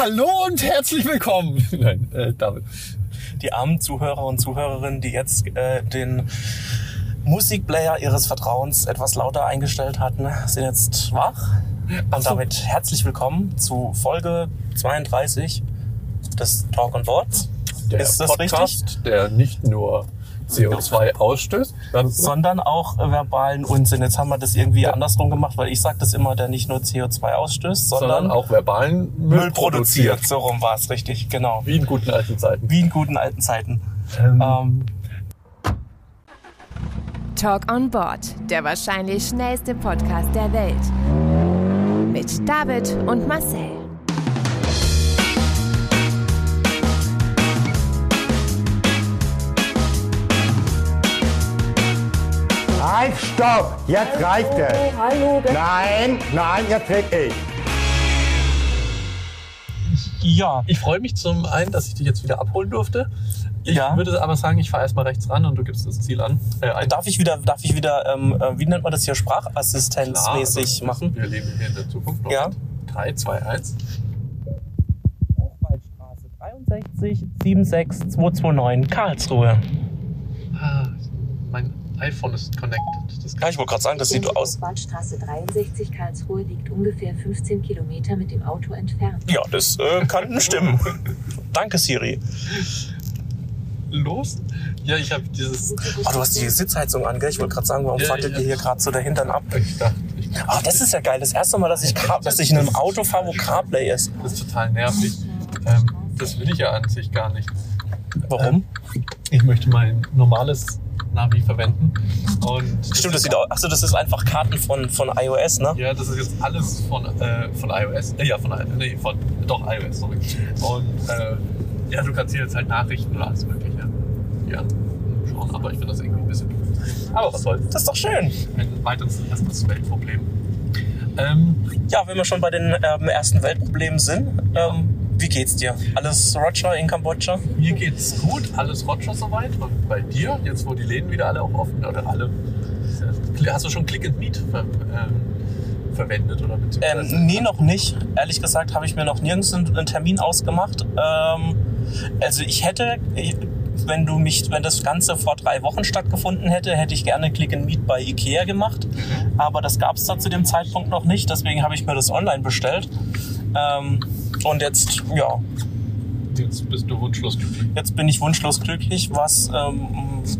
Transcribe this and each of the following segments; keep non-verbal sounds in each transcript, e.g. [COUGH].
Hallo und herzlich willkommen. [LAUGHS] Nein, äh, David. Die armen Zuhörer und Zuhörerinnen, die jetzt äh, den Musikplayer ihres Vertrauens etwas lauter eingestellt hatten, sind jetzt wach. Und so. damit herzlich willkommen zu Folge 32 des Talk and Boards. Der Ist das Podcast, richtig? der nicht nur CO2 ausstößt, Sondern auch verbalen Unsinn. Jetzt haben wir das irgendwie andersrum gemacht, weil ich sage das immer, der nicht nur CO2 ausstößt, sondern, sondern auch verbalen Müll, Müll produziert. So rum war es richtig, genau. Wie in guten alten Zeiten. Wie in guten alten Zeiten. Ähm, Ähm, Talk on Board, der wahrscheinlich schnellste Podcast der Welt. Mit David und Marcel. Halt, stopp! Jetzt reicht es! Hallo, Nein, nein, jetzt red ich. ja, ich freue mich zum einen, dass ich dich jetzt wieder abholen durfte. Ich Ja. würde aber sagen, ich fahre erstmal rechts ran und du gibst das Ziel an. Äh. Darf ich wieder, darf ich wieder, ähm, äh, wie nennt man das hier, Klar, sprachassistenzmäßig also, machen? Wir leben hier in der Zukunft. Ja. 3, 2, 1. Hochwaldstraße 63 76 229 Karlsruhe. Ah, mein iPhone ist connected. Das Ja, ich wollte gerade sagen, das sieht so aus. Waldstraße 63 Karlsruhe liegt ungefähr 15 Kilometer mit dem Auto entfernt. Ja, das äh, kann [LAUGHS] stimmen. Danke, Siri. los. Ja, ich habe dieses. Oh, du hast die Sitzheizung an, gell? Ich wollte gerade sagen, warum Ja, fackelt ja. ihr hier gerade so der Hintern ab? Ich dachte, ich, Ah, das ist ja geil. Das erste Mal, dass ich, Car dass ich in einem Auto fahre, wo CarPlay ist. das ist total nervig. Ähm, das will ich ja an sich gar nicht. Warum? Ich möchte mein normales Navi verwenden. Und Stimmt, das sieht. Achso, das ist einfach Karten von, von iOS, ne? Ja, das ist jetzt alles von, äh, von iOS. Äh, ja, von, nee, von doch iOS, sorry. Und äh, ja, du kannst hier jetzt halt Nachrichten oder alles Mögliche ja, schauen, aber ich finde das irgendwie ein bisschen. Aber was soll's. Das ist doch schön. Ein weiteres erstes Weltproblem. Ähm, Ja, wenn wir schon bei den ähm, ersten Weltproblemen sind, ähm, wie geht's dir? Alles Roger in Kambodscha? mir geht's gut, alles Roger soweit. Und bei dir, jetzt wo die Läden wieder alle auch offen oder alle, hast du schon Click and Meet ver, ähm, verwendet oder beziehungsweise? Ähm, nee, noch nicht. Ehrlich gesagt habe ich mir noch nirgends einen, Termin ausgemacht. Ähm, also ich hätte, ich, wenn du mich, wenn das Ganze vor drei Wochen stattgefunden hätte, hätte ich gerne Click and Meet bei Ikea gemacht. Aber das gab es da zu dem Zeitpunkt noch nicht. Deswegen habe ich mir das online bestellt. Ähm, und jetzt, ja, Jetzt bist du wunschlos glücklich. jetzt bin ich wunschlos glücklich, was ähm,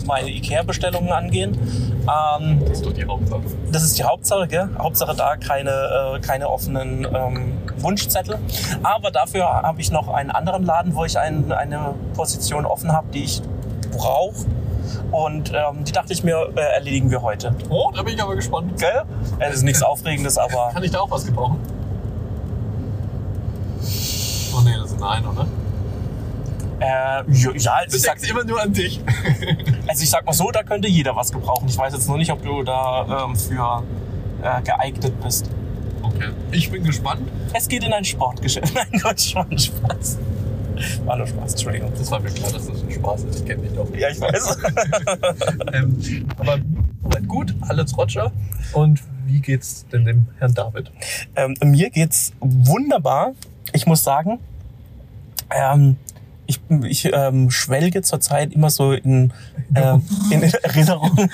meine Ikea-Bestellungen angehen. Ähm, Das ist doch die Hauptsache. das ist die Hauptsache, gell? Hauptsache da keine, äh, keine offenen ähm, Wunschzettel. Aber dafür habe ich noch einen anderen Laden, wo ich ein, eine Position offen habe, die ich brauche. Und ähm, die dachte ich mir, äh, erledigen wir heute. Oh, da bin ich aber gespannt. Gell? Es ist nichts Aufregendes, aber [LAUGHS] Kann ich da auch was gebrauchen? Oh nee, das ist ein Nein, oder? äh, ja, also ich, sag, denkst immer nur an dich. [LAUGHS] also ich sag mal so, da könnte jeder was gebrauchen. Ich weiß jetzt nur nicht, ob du da ähm, für äh, geeignet bist. Okay. Ich bin gespannt. Es geht in ein Sportgeschäft. [LAUGHS] Nein, Gott, nur Spaß. War nur Spaß, Entschuldigung. Das war mir klar, dass das ein Spaß ist. Ich kenne dich doch. Ja, ich weiß. [LAUGHS] Ähm, aber soweit gut, alles Roger. Und wie geht's denn dem Herrn David? Ähm, mir geht's wunderbar. Ich muss sagen, ähm, ich, ich ähm, schwelge zurzeit immer so in, ähm, in Erinnerung.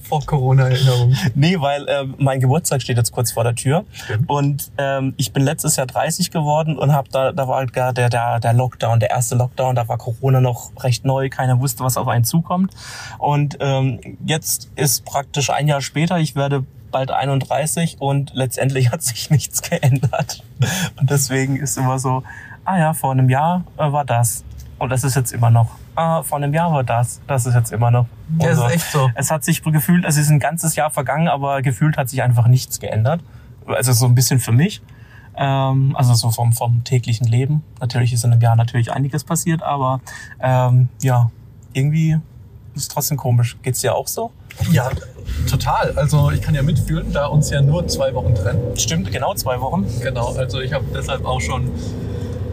Vor Corona-Erinnerung. nee, weil ähm, mein Geburtstag steht jetzt kurz vor der Tür. Stimmt. Und ähm, ich bin letztes Jahr 30 geworden und hab da, da war gar der, der, der Lockdown, der erste Lockdown, da war Corona noch recht neu, keiner wusste, was auf einen zukommt. Und ähm, jetzt ist praktisch ein Jahr später, ich werde bald 31 und letztendlich [LAUGHS] hat sich nichts geändert. Und deswegen ist immer so, ah ja, vor einem Jahr äh, war das. Und das ist jetzt immer noch. Ah, vor einem Jahr war das. Das ist jetzt immer noch. Ja, ist so. echt so. Es hat sich gefühlt, es ist ein ganzes Jahr vergangen, aber gefühlt hat sich einfach nichts geändert. Also so ein bisschen für mich. Ähm, also so vom, vom täglichen Leben. Natürlich ist in einem Jahr natürlich einiges passiert, aber ähm, ja, irgendwie ist es trotzdem komisch. Geht's dir auch so? Ja, total. Also ich kann ja mitfühlen, da uns ja nur zwei Wochen trennen. Stimmt, genau zwei Wochen. Genau, also ich habe deshalb auch schon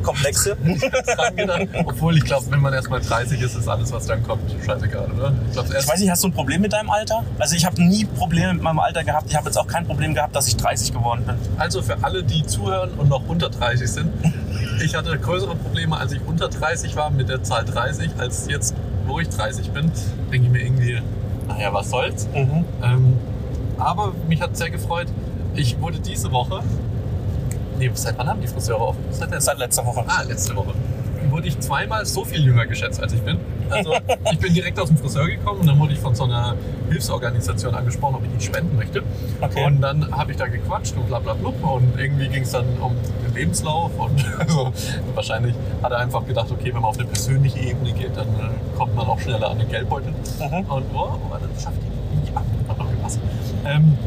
Komplexe. [LAUGHS] Obwohl ich glaube, wenn man erst mal 30 ist, ist alles, was dann kommt, scheißegal, oder? Ich glaube, Ich weiß nicht, hast du ein Problem mit deinem Alter? Also ich habe nie Probleme mit meinem Alter gehabt. Ich habe jetzt auch kein Problem gehabt, dass ich 30 geworden bin. Also für alle, die zuhören und noch unter 30 sind, [LAUGHS] ich hatte größere Probleme, als ich unter 30 war mit der Zahl 30, als jetzt, wo ich 30 bin, denke ich mir irgendwie, naja, was soll's. Mhm. Ähm, aber mich hat sehr gefreut, ich wurde diese Woche, nee, seit wann haben die Friseure offen? Seit letzter Seit letzter Woche. Ah, letzte Woche. Wurde ich zweimal so viel jünger geschätzt, als ich bin. Also ich bin direkt aus dem Friseur gekommen und dann wurde ich von so einer Hilfsorganisation angesprochen, ob ich nicht spenden möchte. Okay. Und dann habe ich da gequatscht und bla bla bla. Und irgendwie ging es dann um den Lebenslauf. Und [LAUGHS] also, wahrscheinlich hat er einfach gedacht, okay, wenn man auf eine persönliche Ebene geht, dann äh, kommt man auch schneller an den Geldbeutel. Mhm. Und oh, dann schafft ich ja, hat noch gepasst. Ähm,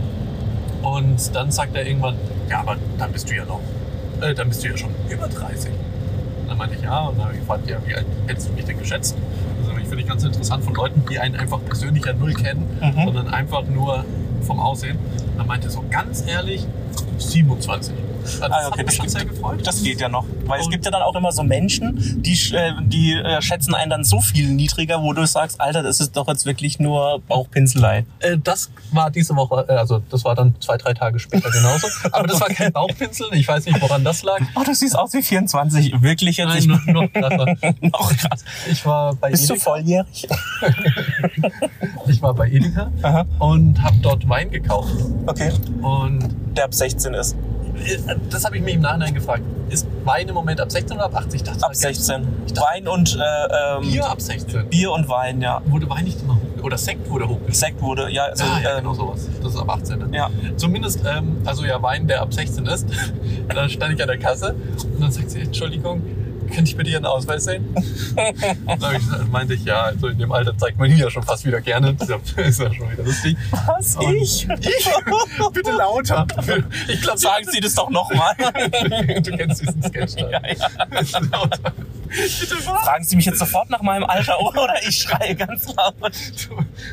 und dann sagt er irgendwann, ja, aber dann bist du ja noch, äh, dann bist du ja schon über 30. Dann meinte ich, ja, und dann habe ich gefragt, ja, wie alt hättest du mich denn geschätzt? Also ich finde ich ganz interessant von Leuten, die einen einfach persönlich ja null kennen, Mhm. sondern einfach nur vom Aussehen. Dann meinte er so, ganz ehrlich, 27. Das Ah, hat okay, mich das sehr gefreut. das geht ja noch. Weil es Und- gibt ja dann auch immer so Menschen, die, äh, die äh, schätzen einen dann so viel niedriger, wo du sagst, Alter, das ist doch jetzt wirklich nur Bauchpinselei. Äh, das war diese Woche, also das war dann zwei, drei Tage später genauso. Aber das war kein [LAUGHS] Bauchpinseln. Ich weiß nicht, woran das lag. Oh, du siehst aus wie 24. Wirklich jetzt? Nein, Ich, noch, noch krasser. [LAUGHS] noch krass. Ich war bei Bist du Edeka. volljährig? [LAUGHS] Ich war bei Edeka Aha. und habe dort Wein gekauft. Okay. Und Der ab 16 ist. Äh, das habe ich mich im Nachhinein gefragt. Ist Wein im Moment ab 16 oder ab 18? Ich dachte, Ab 16. Wein und äh, ähm, Bier ab 16. Bier und Wein, ja. Wurde Wein nicht immer hoch oder Sekt wurde hochgesetzt. Sekt wurde, ja, also, ah, ja, ähm, genau sowas. Das ist ab 18. Ne? ja. Zumindest, ähm, also ja, Wein, der ab 16 ist. [LAUGHS] dann stand ich an der Kasse und dann sagt sie, Entschuldigung, könnte ich bitte Ihren Ausweis sehen? [LAUGHS] hab ich, meinte ich, ja, also in dem Alter zeigt man ihn ja schon fast wieder gerne. Das ist ja- ist ja schon wieder lustig. Was? Und- Ich? Ich? Bitte lauter. Ich glaube, Sagen Sie das doch nochmal. [LAUGHS] du kennst diesen Sketch da. ja, ja. [LAUGHS] lauter. Fragen Sie mich jetzt sofort nach meinem Alter oder ich schreie ganz laut.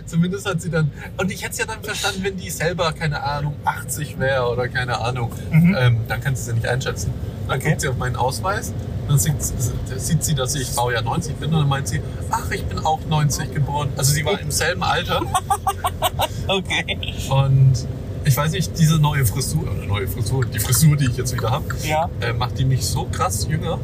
Zumindest hat sie dann. Und ich hätte es ja dann verstanden, wenn die selber, keine Ahnung, 80 wäre oder keine Ahnung. Ähm, dann kannst du sie nicht einschätzen. Dann Okay. guckt sie auf meinen Ausweis. Dann sieht, sieht sie, dass ich Baujahr 90 bin. Und dann meint sie, ach, ich bin auch 90 geboren. Also sie war im selben Alter. [LAUGHS] Okay. Und ich weiß nicht, diese neue Frisur, oder neue Frisur, die Frisur, die ich jetzt wieder habe, Ja. äh, macht die mich so krass jünger.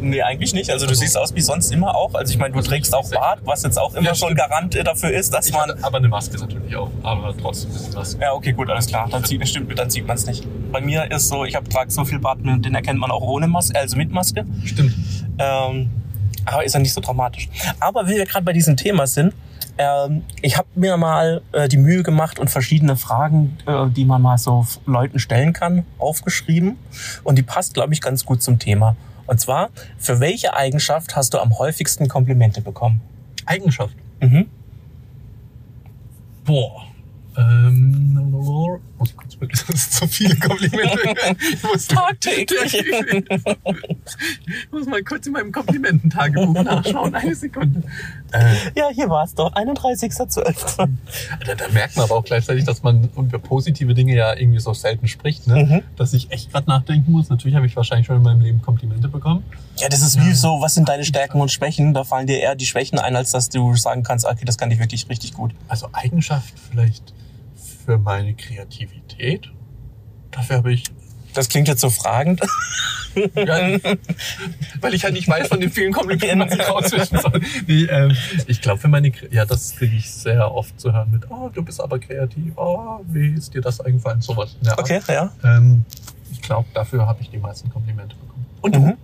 Nee, eigentlich nicht. Also du Also- siehst aus wie sonst immer auch. Also ich meine, du Also trägst auch Bart, was jetzt auch immer Ja, schon. Garant dafür ist, dass Ich man... hatte aber eine Maske natürlich auch. Aber trotzdem ist die Maske. Ja, okay, gut, alles klar. Dann sieht, stimmt, dann sieht man es nicht. Bei mir ist so, ich habe trage so viel Bart, den erkennt man auch ohne Maske, also mit Maske. Stimmt. Ähm, aber ist ja nicht so dramatisch. Aber wenn wir gerade bei diesem Thema sind, ähm, ich habe mir mal äh, die Mühe gemacht und verschiedene Fragen, äh, die man mal so Leuten stellen kann, aufgeschrieben. Und die passt, glaube ich, ganz gut zum Thema. Und zwar, für welche Eigenschaft hast du am häufigsten Komplimente bekommen? Eigenschaft. Mhm. Boah. Ähm, muss ich kurz wirklich, das sind so viele Komplimente. [LAUGHS] Ich muss, Tagtäglich. [LAUGHS] ich muss mal kurz in meinem Komplimententagebuch nachschauen. Eine Sekunde. Äh, Ja, hier war es doch, 31.12. [LAUGHS] da, da merkt man aber auch gleichzeitig, dass man über positive Dinge ja irgendwie so selten spricht. Ne? Mhm. Dass ich echt gerade nachdenken muss. Natürlich habe ich wahrscheinlich schon in meinem Leben Komplimente bekommen. Ja, das ist wie so, was sind deine Stärken und Schwächen? Da fallen dir eher die Schwächen ein, als dass du sagen kannst, okay, das kann ich wirklich richtig gut. Also Eigenschaft vielleicht für meine Kreativität. Dafür habe ich Das klingt jetzt so fragend. Ja, weil ich halt nicht weiß von den vielen Komplimenten, was ich rausfischen soll. Nee, ähm, ich glaube, für meine, ja, das kriege ich sehr oft zu hören mit, oh, du bist aber kreativ, oh, wie ist dir das eingefallen, sowas. Art. Okay, ja. Ähm, ich glaube, dafür habe ich die meisten Komplimente bekommen. Und du? Mhm.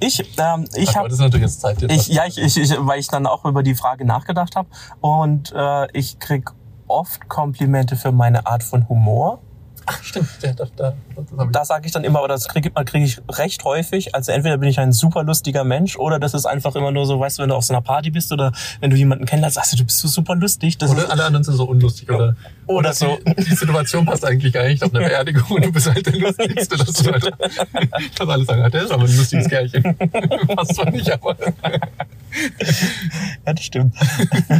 Ich, ähm, ich habe das ist natürlich jetzt Zeit. Jetzt ich, ja, ich, ich, ich, weil ich dann auch über die Frage nachgedacht habe. Und äh, ich krieg oft Komplimente für meine Art von Humor. Ach, stimmt, der, da, da, das ich. Da sage ich dann immer, oder das kriege krieg ich recht häufig. Also entweder bin ich ein super lustiger Mensch oder das ist einfach immer nur so, weißt du, wenn du auf so einer Party bist oder wenn du jemanden kennenlernst, sagst du, du bist so super lustig. Das Oder ist, alle anderen sind so unlustig. Oder, Oder so. Die, die Situation passt eigentlich gar nicht auf eine Beerdigung und du bist halt der Lustigste. Dass, du halt, [LAUGHS] dass alle sagen, ah, der ist aber ein lustiges Kerlchen. [LAUGHS] passt zwar nicht, aber... ja, das stimmt.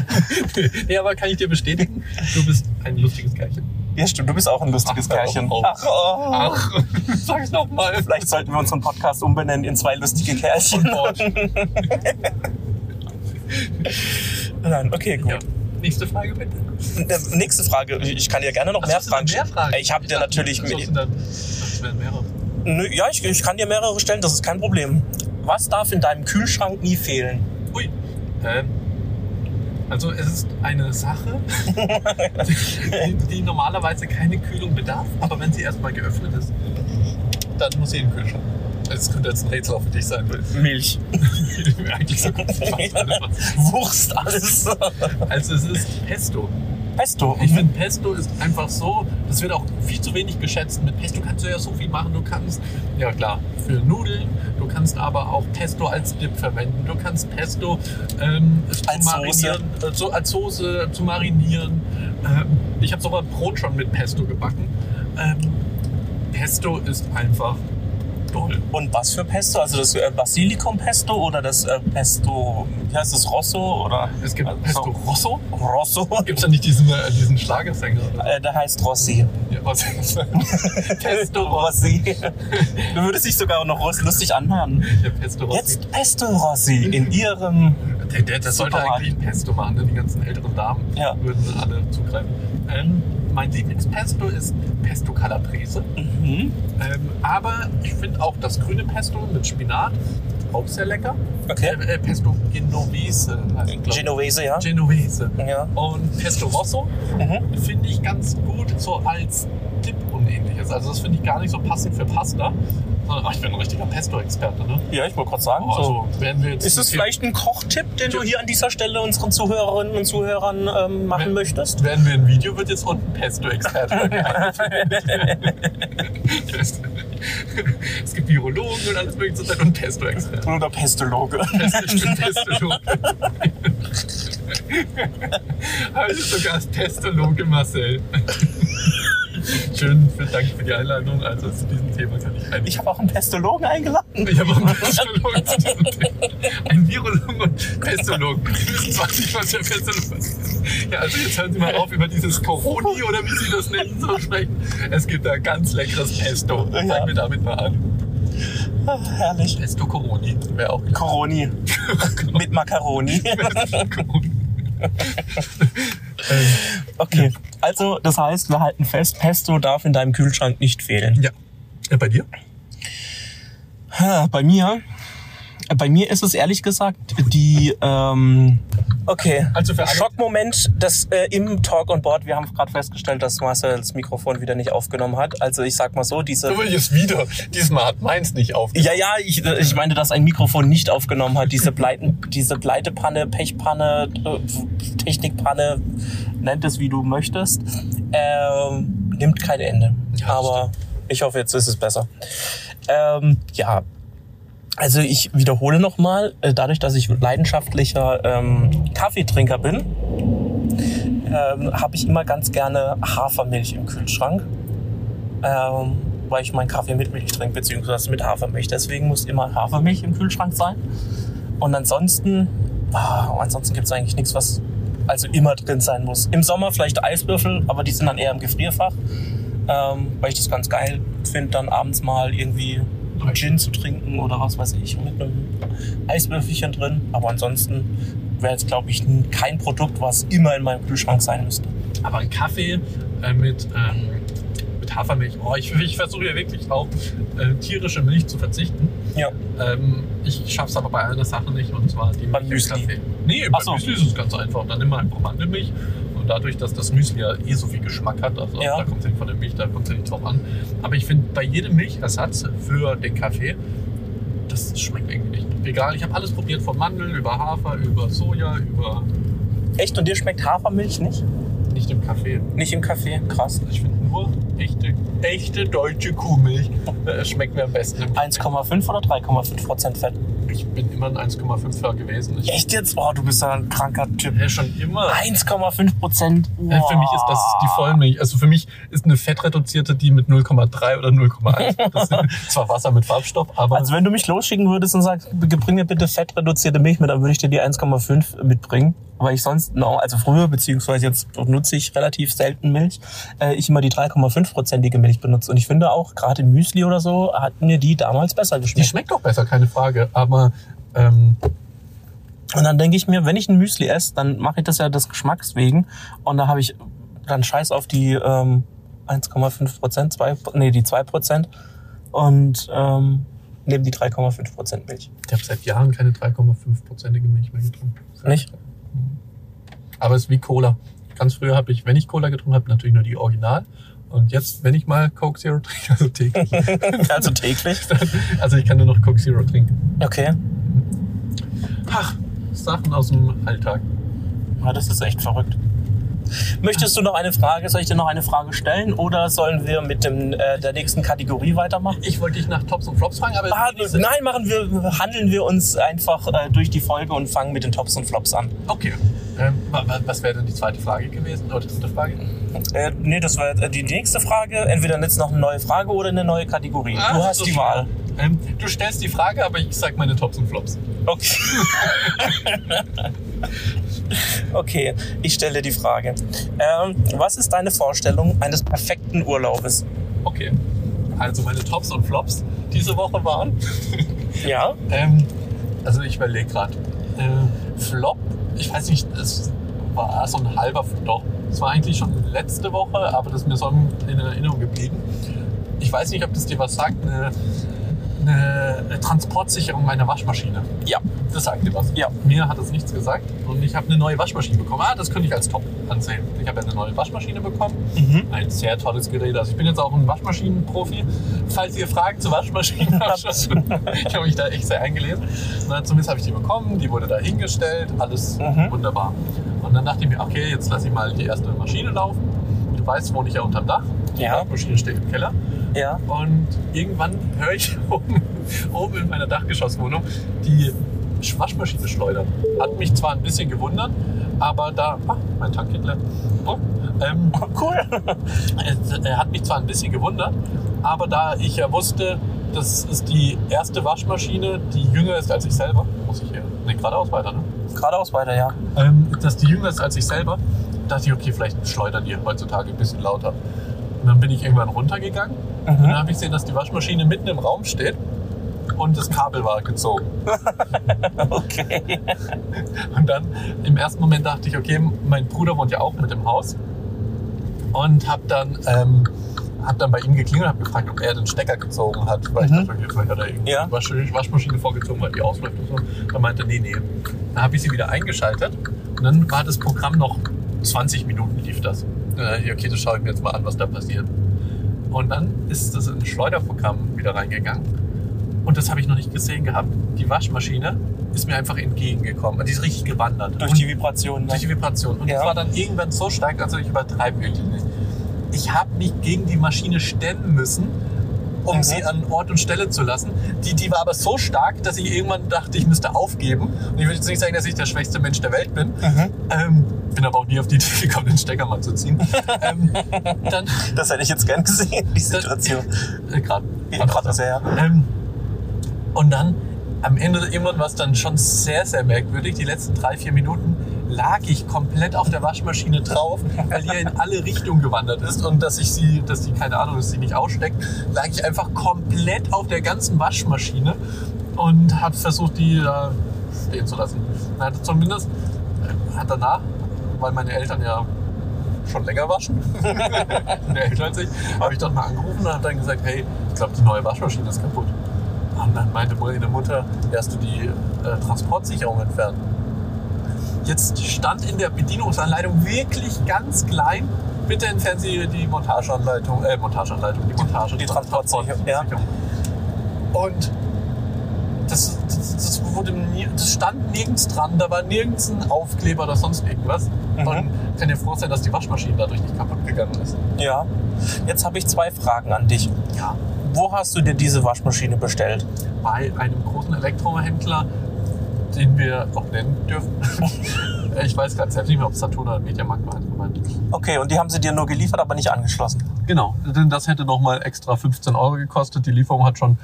[LAUGHS] nee, aber kann ich dir bestätigen, du bist ein lustiges Kerlchen. Ja, stimmt, du bist auch ein lustiges Ach, Kerlchen. oh. Ach, oh. Ach, [LAUGHS] sag ich nochmal. Vielleicht sollten wir unseren Podcast umbenennen in zwei lustige Kerlchen. [LAUGHS] Nein, okay, gut. Ja. Nächste Frage bitte. Äh, Nächste Frage. Ich kann dir gerne noch Ach, mehr Fragen mehr Fragen? Ich habe dir natürlich mit, dann- Das wären mehrere. Nö, ja, ich, ich kann dir mehrere stellen, das ist kein Problem. Was darf in deinem Kühlschrank nie fehlen? Ui. Ähm, also es ist eine Sache, [LAUGHS] die, die normalerweise keine Kühlung bedarf, aber wenn sie erstmal geöffnet ist, dann muss sie in den Kühlschrank. Es könnte jetzt ein Rätsel für dich sein. Milch. [LAUGHS] Eigentlich so gut [LAUGHS] fast alles, Wurst, alles. Also es ist Pesto. Pesto. Ich finde, Pesto ist einfach so, das wird auch viel zu wenig geschätzt. Mit Pesto kannst du ja so viel machen. Du kannst, ja klar, für Nudeln, du kannst aber auch Pesto als Dip verwenden. Du kannst Pesto ähm, zu Als Soße. marinieren, äh, so als Soße zu marinieren. Ähm, ich habe sogar Brot schon mit Pesto gebacken. Ähm, Pesto ist einfach toll. Und was für Pesto? Also das äh, Basilikum-Pesto oder das äh, Pesto, wie heißt das, Rosso? Oder? Es gibt Also, Pesto Rosso. Rosso? Gibt es da nicht diesen, äh, diesen Schlagersänger? Äh, der heißt Rossi. Ja, was [LAUGHS] Pesto. Rossi. Du würdest dich sogar auch noch lustig anhören. Ja, Pesto Rossi. Jetzt Pesto Rossi in ihrem... Der, der, der sollte eigentlich Pesto machen, ne? die ganzen älteren Damen Ja. würden alle zugreifen. Ähm, mein Lieblingspesto ist Pesto Calabrese. Mhm. Ähm, aber ich finde auch das grüne Pesto mit Spinat auch sehr lecker. Okay. Äh, äh, Pesto Genovese ich. Genovese, ja. Genovese. Ja. Und Pesto Rosso Mhm. finde ich ganz gut so als Dip und ähnliches. Also das finde ich gar nicht so passend für Pasta. Sondern, ach, ich bin ein richtiger Pesto-Experte, ne? Ja, ich wollte gerade sagen. Oh, so. also werden wir jetzt Ist es vielleicht ein Kochtipp, den du hier an dieser Stelle unseren Zuhörerinnen und Zuhörern ähm, machen Wenn- möchtest? Werden wir ein Video, wird jetzt unten Pesto-Experte. [LAUGHS] es gibt Virologen und alles mögliche zur Zeit und Pesto-Experte. Oder Pestologe. Pesto, stimmt, Pestologe. Heute sogar als Pestologe Marcel. [LAUGHS] Schön, vielen Dank für die Einladung. Also zu diesem Thema kann ich ein. Ich habe auch einen Pestologen eingeladen. Ich habe auch einen Pestologen zu diesem Thema. Ein Virologen und Pestologen. Wir wissen zwar nicht, was der Pestologe ist. Ja, also jetzt hören Sie mal auf, über dieses Coroni oder wie Sie das nennen, zu sprechen. Es gibt da ganz leckeres Pesto. Fangen Ja. wir damit mal an. Ah, Herrlich. Pesto Coroni wäre auch Coroni. [LAUGHS] Mit Macaroni. [LAUGHS] Okay. Also, das heißt, wir halten fest, Pesto darf in deinem Kühlschrank nicht fehlen. Ja. ja. Bei dir? Bei mir, bei mir ist es ehrlich gesagt die, ähm, okay, Also für Schockmoment, das äh, im Talk on Board, wir haben gerade festgestellt, dass Marcel das Mikrofon wieder nicht aufgenommen hat. Also ich sag mal so, diese... So will ich es wieder. Diesmal hat meins nicht aufgehört. Ja, ja, ich, ich meine, dass ein Mikrofon nicht aufgenommen hat. Diese, Pleiten, diese Pleitepanne, Pechpanne, Technikpanne, nennt es wie du möchtest, ähm, nimmt kein Ende. Ja, Aber ich hoffe, jetzt ist es besser. Ähm, ja, also ich wiederhole nochmal, dadurch, dass ich leidenschaftlicher ähm, Kaffeetrinker bin, ähm, habe ich immer ganz gerne Hafermilch im Kühlschrank, ähm, weil ich meinen Kaffee mit Milch trinke, beziehungsweise mit Hafermilch. Deswegen muss immer Hafermilch im Kühlschrank sein. Und ansonsten, ah, ansonsten gibt es eigentlich nichts, was also immer drin sein muss. Im Sommer vielleicht Eiswürfel, aber die sind dann eher im Gefrierfach, ähm, weil ich das ganz geil finde, dann abends mal irgendwie einen Gin zu trinken oder was weiß ich, mit einem Eiswürfelchen drin. Aber ansonsten wäre jetzt, glaube ich, kein Produkt, was immer in meinem Kühlschrank sein müsste. Aber ein Kaffee äh, mit, ähm, mit Hafermilch. Oh, ich, ich versuche ja wirklich auf äh, tierische Milch zu verzichten. Ja. Ähm, ich schaff's aber bei einer Sache nicht und zwar die Milch Beim im Müsli. Kaffee. Nee, beim so. Müsli ist es ganz einfach. Dann nimm einfach Mandelmilch. Und dadurch, dass das Müsli ja eh so viel Geschmack hat, also Ja. da kommt es nicht von der Milch, da kommt es nicht drauf an. Aber ich finde, bei jedem Milchersatz für den Kaffee, das schmeckt irgendwie nicht. Egal, ich habe alles probiert, von Mandeln über Hafer, über Soja, über Echt? Und dir schmeckt Hafermilch nicht? nicht im Kaffee. Nicht im Kaffee? Krass. Ich finde nur echte, echte deutsche Kuhmilch äh, schmeckt mir am besten. im Kaffee. 1,5 oder 3,5 Prozent Fett? Ich bin immer ein 1,5er gewesen. Ich Echt jetzt? Oh, du bist ja ein kranker Typ. ja, schon immer. 1,5 Prozent. Äh, Für mich ist das die Vollmilch. Also für mich ist eine fettreduzierte die mit 0,3 oder 0,1. [LAUGHS] Das ist zwar Wasser mit Farbstoff, aber Also wenn du mich losschicken würdest und sagst, bring mir bitte fettreduzierte Milch mit, dann würde ich dir die 1,5 mitbringen. Weil ich sonst, also früher, beziehungsweise jetzt nutze ich relativ selten Milch, äh, ich immer die 3,5-prozentige Milch benutze. Und ich finde auch, gerade im Müsli oder so, hat mir die damals besser die geschmeckt. schmeckt auch besser, keine Frage. Aber ähm, Und dann denke ich mir, wenn ich ein Müsli esse, dann mache ich das ja des Geschmacks wegen. Und da habe ich dann scheiß auf die ähm, 1,5 Prozent, nee, die 2 Prozent. und ähm, nehme die 3,5% Milch. Ich habe seit Jahren keine 3,5-prozentige Milch mehr getrunken. Nicht? Aber es ist wie Cola. Ganz früher habe ich, wenn ich Cola getrunken habe, natürlich nur die Original. Und jetzt, wenn ich mal Coke Zero trinke, also täglich, [LAUGHS] also täglich? [LAUGHS] also ich kann nur noch Coke Zero trinken. Okay. Ach, Sachen aus dem Alltag. Ja, das ist echt verrückt. Möchtest du noch eine Frage? Soll ich dir noch eine Frage stellen oder sollen wir mit dem, äh, der nächsten Kategorie weitermachen? Ich wollte dich nach Tops und Flops fragen, aber Ah, nein, machen wir, handeln wir uns einfach äh, durch die Folge und fangen mit den Tops und Flops an. Okay. Ähm, wa- wa- was wäre denn die zweite Frage gewesen? Oder die dritte Frage? Äh, nee, das war die nächste Frage. Entweder jetzt noch eine neue Frage oder eine neue Kategorie. Ach, du hast die. Wahl. Ähm, du stellst die Frage, aber ich sag meine Tops und Flops. Okay. [LAUGHS] okay, ich stelle die Frage. Ähm, was ist deine Vorstellung eines perfekten Urlaubes? Okay. Also meine Tops und Flops diese Woche waren. Ja? [LAUGHS] Ähm, also ich überlege gerade. Äh, Flop, ich weiß nicht, es war so ein halber, doch, es war eigentlich schon letzte Woche, aber das ist mir so in Erinnerung geblieben. Ich weiß nicht, ob das dir was sagt, eine, eine Transportsicherung meiner Waschmaschine. Ja. Das sagt dir was. Ja. Mir hat es nichts gesagt und ich habe eine neue Waschmaschine bekommen. Ah, das könnte ich als Top ansehen. Ich habe eine neue Waschmaschine bekommen. Mhm. Ein sehr tolles Gerät. Also ich bin jetzt auch ein Waschmaschinenprofi. Falls ihr Fragen zu Waschmaschinen habt, [LAUGHS] [LAUGHS] ich habe mich da echt sehr eingelesen. Na, zumindest habe ich die bekommen. Die wurde da hingestellt. Alles Mhm. wunderbar. Und dann dachte ich mir, okay, jetzt lasse ich mal die erste Maschine laufen. Du weißt, wohne ich ja unterm Dach. Die Ja. Waschmaschine steht im Keller. Ja. Und irgendwann höre ich [LAUGHS] oben, oben in meiner Dachgeschosswohnung die Waschmaschine schleudern. Hat mich zwar ein bisschen gewundert, aber da. Ach, mein Tank geht leer. Oh, ähm, Cool. [LAUGHS] es, er hat mich zwar ein bisschen gewundert, aber da ich ja wusste, das ist die erste Waschmaschine, die jünger ist als ich selber, muss ich hier. Ne, geradeaus weiter, ne? Geradeaus weiter, ja. ähm, dass die jünger ist als ich selber, dachte ich, okay, vielleicht schleudern die heutzutage ein bisschen lauter. Und dann bin ich irgendwann runtergegangen und dann habe ich gesehen, dass die Waschmaschine mitten im Raum steht und das Kabel war gezogen. [LAUGHS] Okay. Und dann im ersten Moment dachte ich, okay, mein Bruder wohnt ja auch mit im Haus und habe dann, ähm, hab dann bei ihm geklingelt und habe gefragt, ob er den Stecker gezogen hat, weil ich dachte, okay, vielleicht hat er irgendwie Ja. die Wasch Waschmaschine vorgezogen, weil die ausläuft und so. Dann meinte er, nee, nee. Dann habe ich sie wieder eingeschaltet und dann war das Programm noch 20 Minuten lief das. Ich, okay, das schaue ich mir jetzt mal an, was da passiert. Und dann ist das in ein Schleuderprogramm wieder reingegangen und das habe ich noch nicht gesehen gehabt. Die Waschmaschine ist mir einfach entgegengekommen. Die ist richtig gewandert. Durch Und- die Vibration. durch die Vibration. Und Ja. es war dann irgendwann so stark, also ich übertreibe wirklich nicht. Ich habe mich gegen die Maschine stemmen müssen, um Mhm. sie an Ort und Stelle zu lassen. Die, die war aber so stark, dass ich irgendwann dachte, ich müsste aufgeben. Und ich will jetzt nicht sagen, dass ich der schwächste Mensch der Welt bin. Mhm. Ähm, bin aber auch nie auf die Idee gekommen, den Stecker mal zu ziehen. [LAUGHS] ähm, dann Das hätte ich jetzt gern gesehen, die Situation. äh, gerade. Gerade sehr. Ähm, und dann am Ende war es dann schon sehr, sehr merkwürdig. Die letzten drei, vier Minuten lag ich komplett auf der Waschmaschine drauf, weil die ja in alle Richtungen gewandert ist und dass ich sie, dass die, keine Ahnung, dass sie nicht aussteckt, lag ich einfach komplett auf der ganzen Waschmaschine und habe versucht, die da stehen zu lassen. Na, zumindest äh, hat danach, weil meine Eltern ja schon länger waschen, [LAUGHS] als ich, habe ich dort mal angerufen und habe dann gesagt, hey, ich glaube, die neue Waschmaschine ist kaputt. Und dann meinte meine Mutter, ja, hast du die äh, Transportsicherung entfernt? Jetzt stand in der Bedienungsanleitung wirklich ganz klein, bitte entfernen Sie die Montageanleitung, äh, Montageanleitung, die Montage, Die Transportsicherung, ja. Und das, das, das, wurde nie, das stand nirgends dran, da war nirgends ein Aufkleber oder sonst irgendwas. Mhm. Und kann dir froh sein, dass die Waschmaschine dadurch nicht kaputt gegangen ist. Ja. Jetzt habe ich zwei Fragen an dich. Ja. Wo hast du dir diese Waschmaschine bestellt? Bei einem großen Elektrohändler, den wir auch nennen dürfen. [LAUGHS] ich weiß gerade selbst nicht mehr, ob es Saturn oder Mediamarkt war. Okay, und die haben sie dir nur geliefert, aber nicht angeschlossen. Genau, denn das hätte nochmal extra 15 Euro gekostet. Die Lieferung hat schon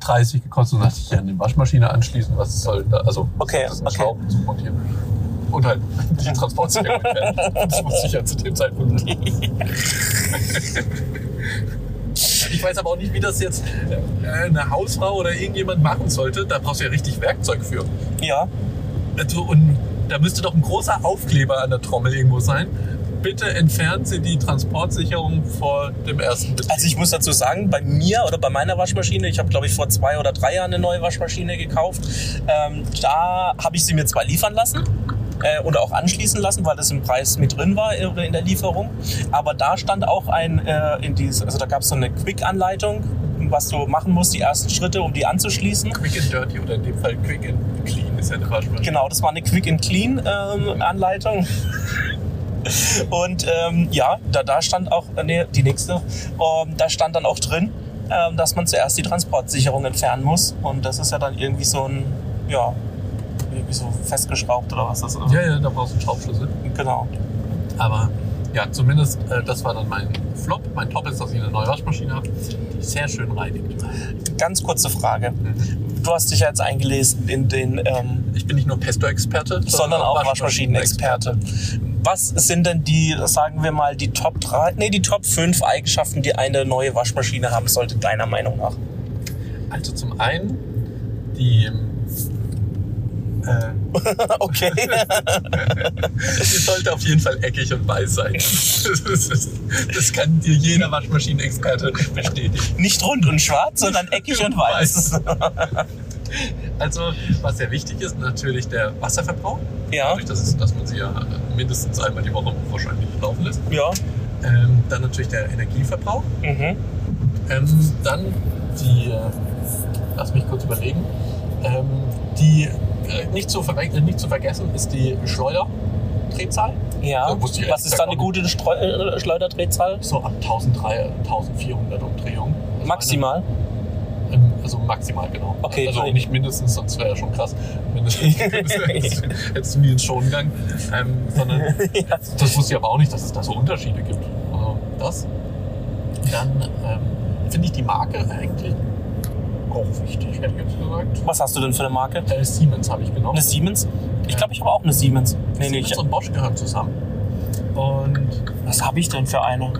30 gekostet. Und dachte ich, ja, eine Waschmaschine anschließen, was soll da? Also, Okay, das okay. Schrauben zu montieren. Und halt die Transportsicherung. [LAUGHS] Das wusste ich ja zu dem Zeitpunkt nicht. [LAUGHS] Ich weiß aber auch nicht, wie das jetzt äh, eine Hausfrau oder irgendjemand machen sollte. Da brauchst du ja richtig Werkzeug für. Ja. Also, und da müsste doch ein großer Aufkleber an der Trommel irgendwo sein, bitte entfernen Sie die Transportsicherung vor dem ersten Betrieb. Also ich muss dazu sagen, bei mir oder bei meiner Waschmaschine, ich habe glaube ich vor zwei oder drei Jahren eine neue Waschmaschine gekauft, ähm, da habe ich sie mir zwar liefern lassen äh, und auch anschließen lassen, weil das im Preis mit drin war äh, in der Lieferung, aber da stand auch ein, äh, in dieses, also da gab es so eine Quick-Anleitung, was du machen musst, die ersten Schritte, um die anzuschließen. Quick and Dirty oder in dem Fall Quick and Clean ist ja eine Waschmaschine. Genau, das war eine Quick and Clean ähm, Anleitung. [LAUGHS] Und ähm, ja, da, da stand auch, äh, nee, die nächste, ähm, da stand dann auch drin, ähm, dass man zuerst die Transportsicherung entfernen muss. Und das ist ja dann irgendwie so ein, ja, irgendwie so festgeschraubt oder was das ist. Ja, ja, da brauchst du einen Schraubschlüssel. Genau. Aber ja, zumindest äh, das war dann mein Flop. Mein Top ist, dass ich eine neue Waschmaschine habe, die sehr schön reinigt. Ganz kurze Frage. Du hast dich ja jetzt eingelesen in den, ähm, Ich bin nicht nur Pesto-Experte, sondern auch Waschmaschinenexperte. Was sind denn die, sagen wir mal, die Top 3, nee, die Top 5 Eigenschaften, die eine neue Waschmaschine haben sollte, deiner Meinung nach? Also zum einen die Okay. [LAUGHS] Die sollte auf jeden Fall eckig und weiß sein. Das, kann dir jeder Waschmaschinenexperte bestätigen. Nicht rund und schwarz, sondern eckig und weiß. Also, was sehr wichtig ist, natürlich der Wasserverbrauch. Ja, Dadurch, dass, es, dass man sie ja mindestens einmal die Woche wahrscheinlich laufen lässt. ja. Ähm, dann natürlich der Energieverbrauch. Mhm. Ähm, dann die, äh, lass mich kurz überlegen, ähm, die äh, nicht, zu äh, nicht zu vergessen ist die Schleuderdrehzahl. Ja. Ich Was ehrlich ist da eine gute Streu äh, Schleuderdrehzahl? So ab 1300, 1400 Umdrehungen. Also Maximal. Eine, ähm, also maximal, genau. Okay, also so- nicht mindestens, sonst wäre ja schon krass. Mindestens [LAUGHS] hättest, hättest du nie ins Schon gegangen. Ähm, sondern [LAUGHS] Ja. das wusste ich aber auch nicht, dass es da so Unterschiede gibt. Also das. Dann ähm, finde ich die Marke eigentlich auch wichtig, hätte ich jetzt gesagt. Was hast du denn für eine Marke? Äh, Siemens habe ich genommen. Eine Siemens? Ich glaube, ich habe auch eine Siemens. Nee, nee, Siemens ich, und Bosch gehören zusammen. Und was habe ich denn für eine?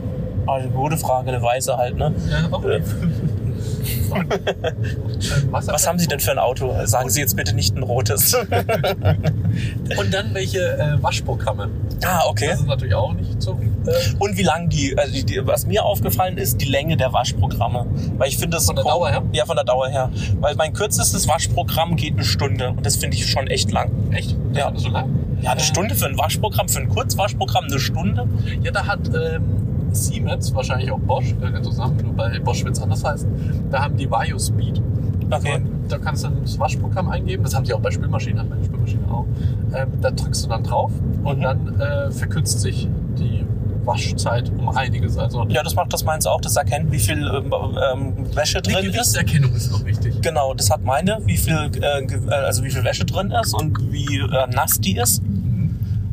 Also, gute Frage, eine weiße halt, ne? ja, auch Äh. ähm, Was haben Sie denn für ein Auto? Sagen Sie jetzt bitte nicht ein rotes. [LAUGHS] Und dann welche äh, Waschprogramme. ah, okay. Das ist natürlich auch nicht so. Äh, Und wie lang die, also die, die, was mir aufgefallen ist, die Länge der Waschprogramme. Weil ich finde das Von der Dauer her? Ja, von der Dauer her. Weil mein kürzestes Waschprogramm geht eine Stunde und das finde ich schon echt lang. echt? Ja. Das ist so lang? Ja, eine Stunde für ein Waschprogramm, für ein Kurzwaschprogramm eine Stunde. Ja, da hat ähm, Siemens, wahrscheinlich auch Bosch, äh, zusammen, nur bei Bosch wird es anders heißen, da haben die Vario Speed. Okay. Und da kannst du ein Waschprogramm eingeben, das haben sie auch bei Spülmaschinen, hat meine Spülmaschine auch. Ähm, da drückst du dann drauf und Mhm. dann äh, verkürzt sich die Waschzeit um einiges. Also Ja, das macht das meins auch. Das erkennt, wie viel ähm, ähm, Wäsche die drin ist. Gewichtserkennung ist noch wichtig. Genau, das hat meine, wie viel, äh, äh, also wie viel Wäsche drin ist und wie äh, nass die ist.